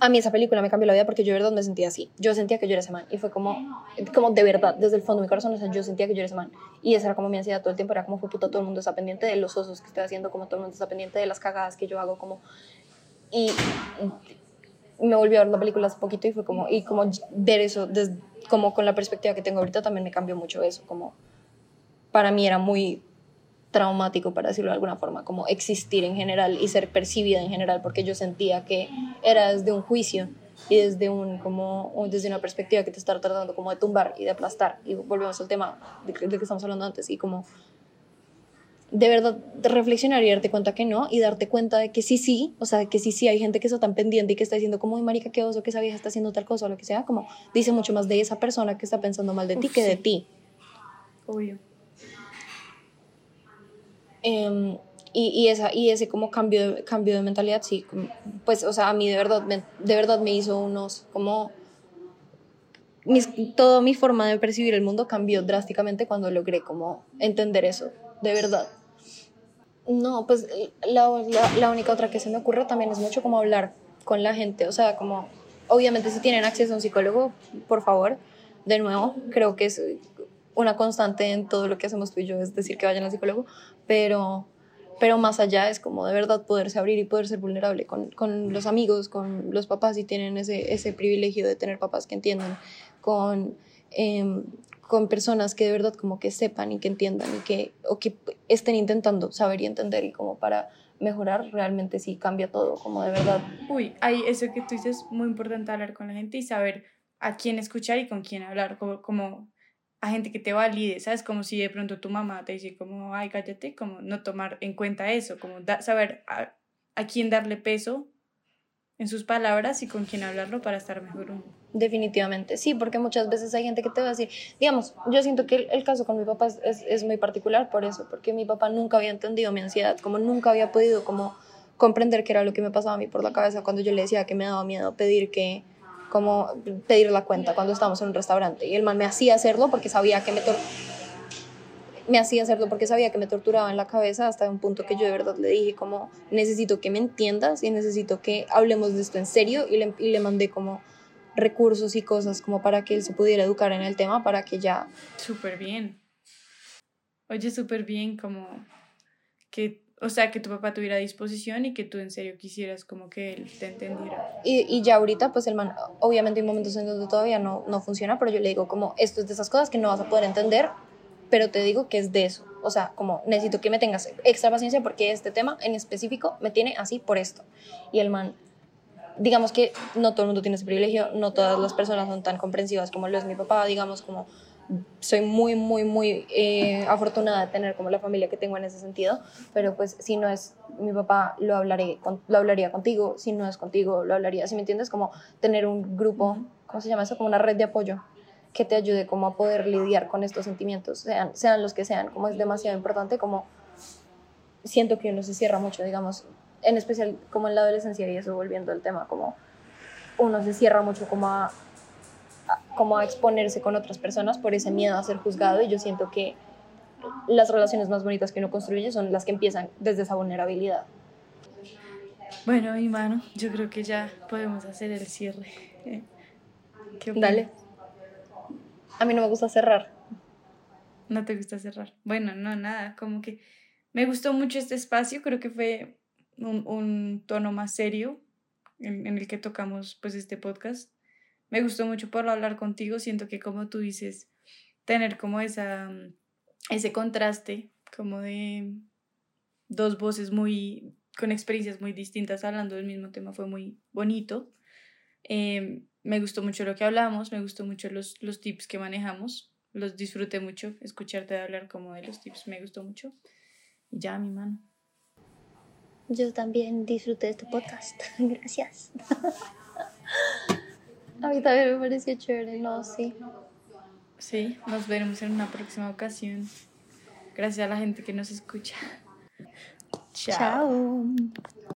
A mí esa película me cambió la vida porque yo de verdad me sentía así. Yo sentía que yo era ese man. Y fue como, como de verdad, desde el fondo de mi corazón, o sea, yo sentía que yo era ese man. Y esa era como mi ansiedad todo el tiempo. Era como, fue puta, todo el mundo está pendiente de los osos que estoy haciendo, como todo el mundo está pendiente de las cagadas que yo hago, como... Y me volví a ver la película hace poquito y fue como, y como ver eso, desde, como con la perspectiva que tengo ahorita, también me cambió mucho eso. Como, para mí era muy traumático, para decirlo de alguna forma, como existir en general y ser percibida en general, porque yo sentía que era desde un juicio y desde, un, como, desde una perspectiva que te está tratando como de tumbar y de aplastar. Y volvemos al tema de, de que estamos hablando antes y como de verdad de reflexionar y darte cuenta que no y darte cuenta de que sí, sí, o sea, que sí, sí, hay gente que está tan pendiente y que está diciendo como, marica, qué oso, que esa vieja está haciendo tal cosa o lo que sea, como dice mucho más de esa persona que está pensando mal de ti que de ti. Obvio. Em, y, y, esa, y ese como cambio cambio de mentalidad, sí, pues, o sea, a mí de verdad, me, de verdad me hizo unos, como, mis, toda mi forma de percibir el mundo cambió drásticamente cuando logré como entender eso, de verdad. No, pues la, la, la única otra que se me ocurre también es mucho como hablar con la gente, o sea, como, obviamente si tienen acceso a un psicólogo, por favor, de nuevo, creo que es una constante en todo lo que hacemos tú y yo, es decir, que vayan al psicólogo, pero, pero más allá es como de verdad poderse abrir y poder ser vulnerable con, con los amigos, con los papás, si tienen ese, ese privilegio de tener papás que entiendan, con, eh, con personas que de verdad como que sepan y que entiendan y que, o que estén intentando saber y entender y como para mejorar, realmente sí cambia todo, como de verdad. Uy, hay eso que tú dices, muy importante hablar con la gente y saber a quién escuchar y con quién hablar, como a gente que te valide, ¿sabes? Como si de pronto tu mamá te dice como, ay, cállate, como no tomar en cuenta eso, como da, saber a, a, quién darle peso en sus palabras y con quién hablarlo para estar mejor uno. Definitivamente, sí, porque muchas veces hay gente que te va a decir, digamos, yo siento que el, caso con mi papá es, es, es, muy particular por eso, porque mi papá nunca había entendido mi ansiedad, como nunca había podido como comprender qué era lo que me pasaba a mí por la cabeza cuando yo le decía que me daba miedo pedir que como pedir la cuenta cuando estábamos en un restaurante. Y el man me hacía hacerlo porque sabía que me, me hacía hacerlo porque sabía que me torturaba en la cabeza hasta un punto que yo de verdad le dije como necesito que me entiendas y necesito que hablemos de esto en serio y le, y le mandé como recursos y cosas como para que él se pudiera educar en el tema para que ya... Súper bien. Oye, súper bien como que o sea, que tu papá tuviera disposición y que tú en serio quisieras como que él te entendiera. Y, y ya ahorita, pues el man, obviamente hay momentos en donde todavía no, no funciona, pero yo le digo como, esto es de esas cosas que no vas a poder entender, pero te digo que es de eso. O sea, como necesito que me tengas extra paciencia porque este tema en específico me tiene así por esto. Y el man, digamos que no todo el mundo tiene ese privilegio, no todas las personas son tan comprensivas como lo es mi papá, digamos como soy muy, muy, muy eh, afortunada de tener como la familia que tengo en ese sentido, pero pues si no es mi papá, lo, hablaré con, lo hablaría contigo, si no es contigo, lo hablaría, si me entiendes, como tener un grupo, ¿cómo se llama eso? Como una red de apoyo que te ayude como a poder lidiar con estos sentimientos, sean, sean los que sean, como es demasiado importante, como siento que uno se cierra mucho, digamos, en especial como en la adolescencia y eso volviendo al tema, como uno se cierra mucho como a como a exponerse con otras personas por ese miedo a ser juzgado y yo siento que las relaciones más bonitas que uno construye son las que empiezan desde esa vulnerabilidad. Bueno, mi mano, yo creo que ya podemos hacer el cierre. ¿Qué Dale. A mí no me gusta cerrar. ¿No te gusta cerrar? Bueno, no, nada, como que me gustó mucho este espacio, creo que fue un, un tono más serio en, en el que tocamos pues este podcast me gustó mucho por hablar contigo. Siento que como tú dices, tener como esa, mm, ese contraste, como de dos voces muy, con experiencias muy distintas hablando del mismo tema fue muy bonito. Eh, me gustó mucho lo que hablamos, me gustó mucho los, los tips que manejamos, los disfruté mucho, escucharte hablar como de los tips me gustó mucho. Y ya, mi mano. Yo también disfruté este podcast. <laughs> Gracias. <laughs> A mí también me pareció chévere, no, sí. Sí, nos veremos en una próxima ocasión. Gracias a la gente que nos escucha. Chao. Chao.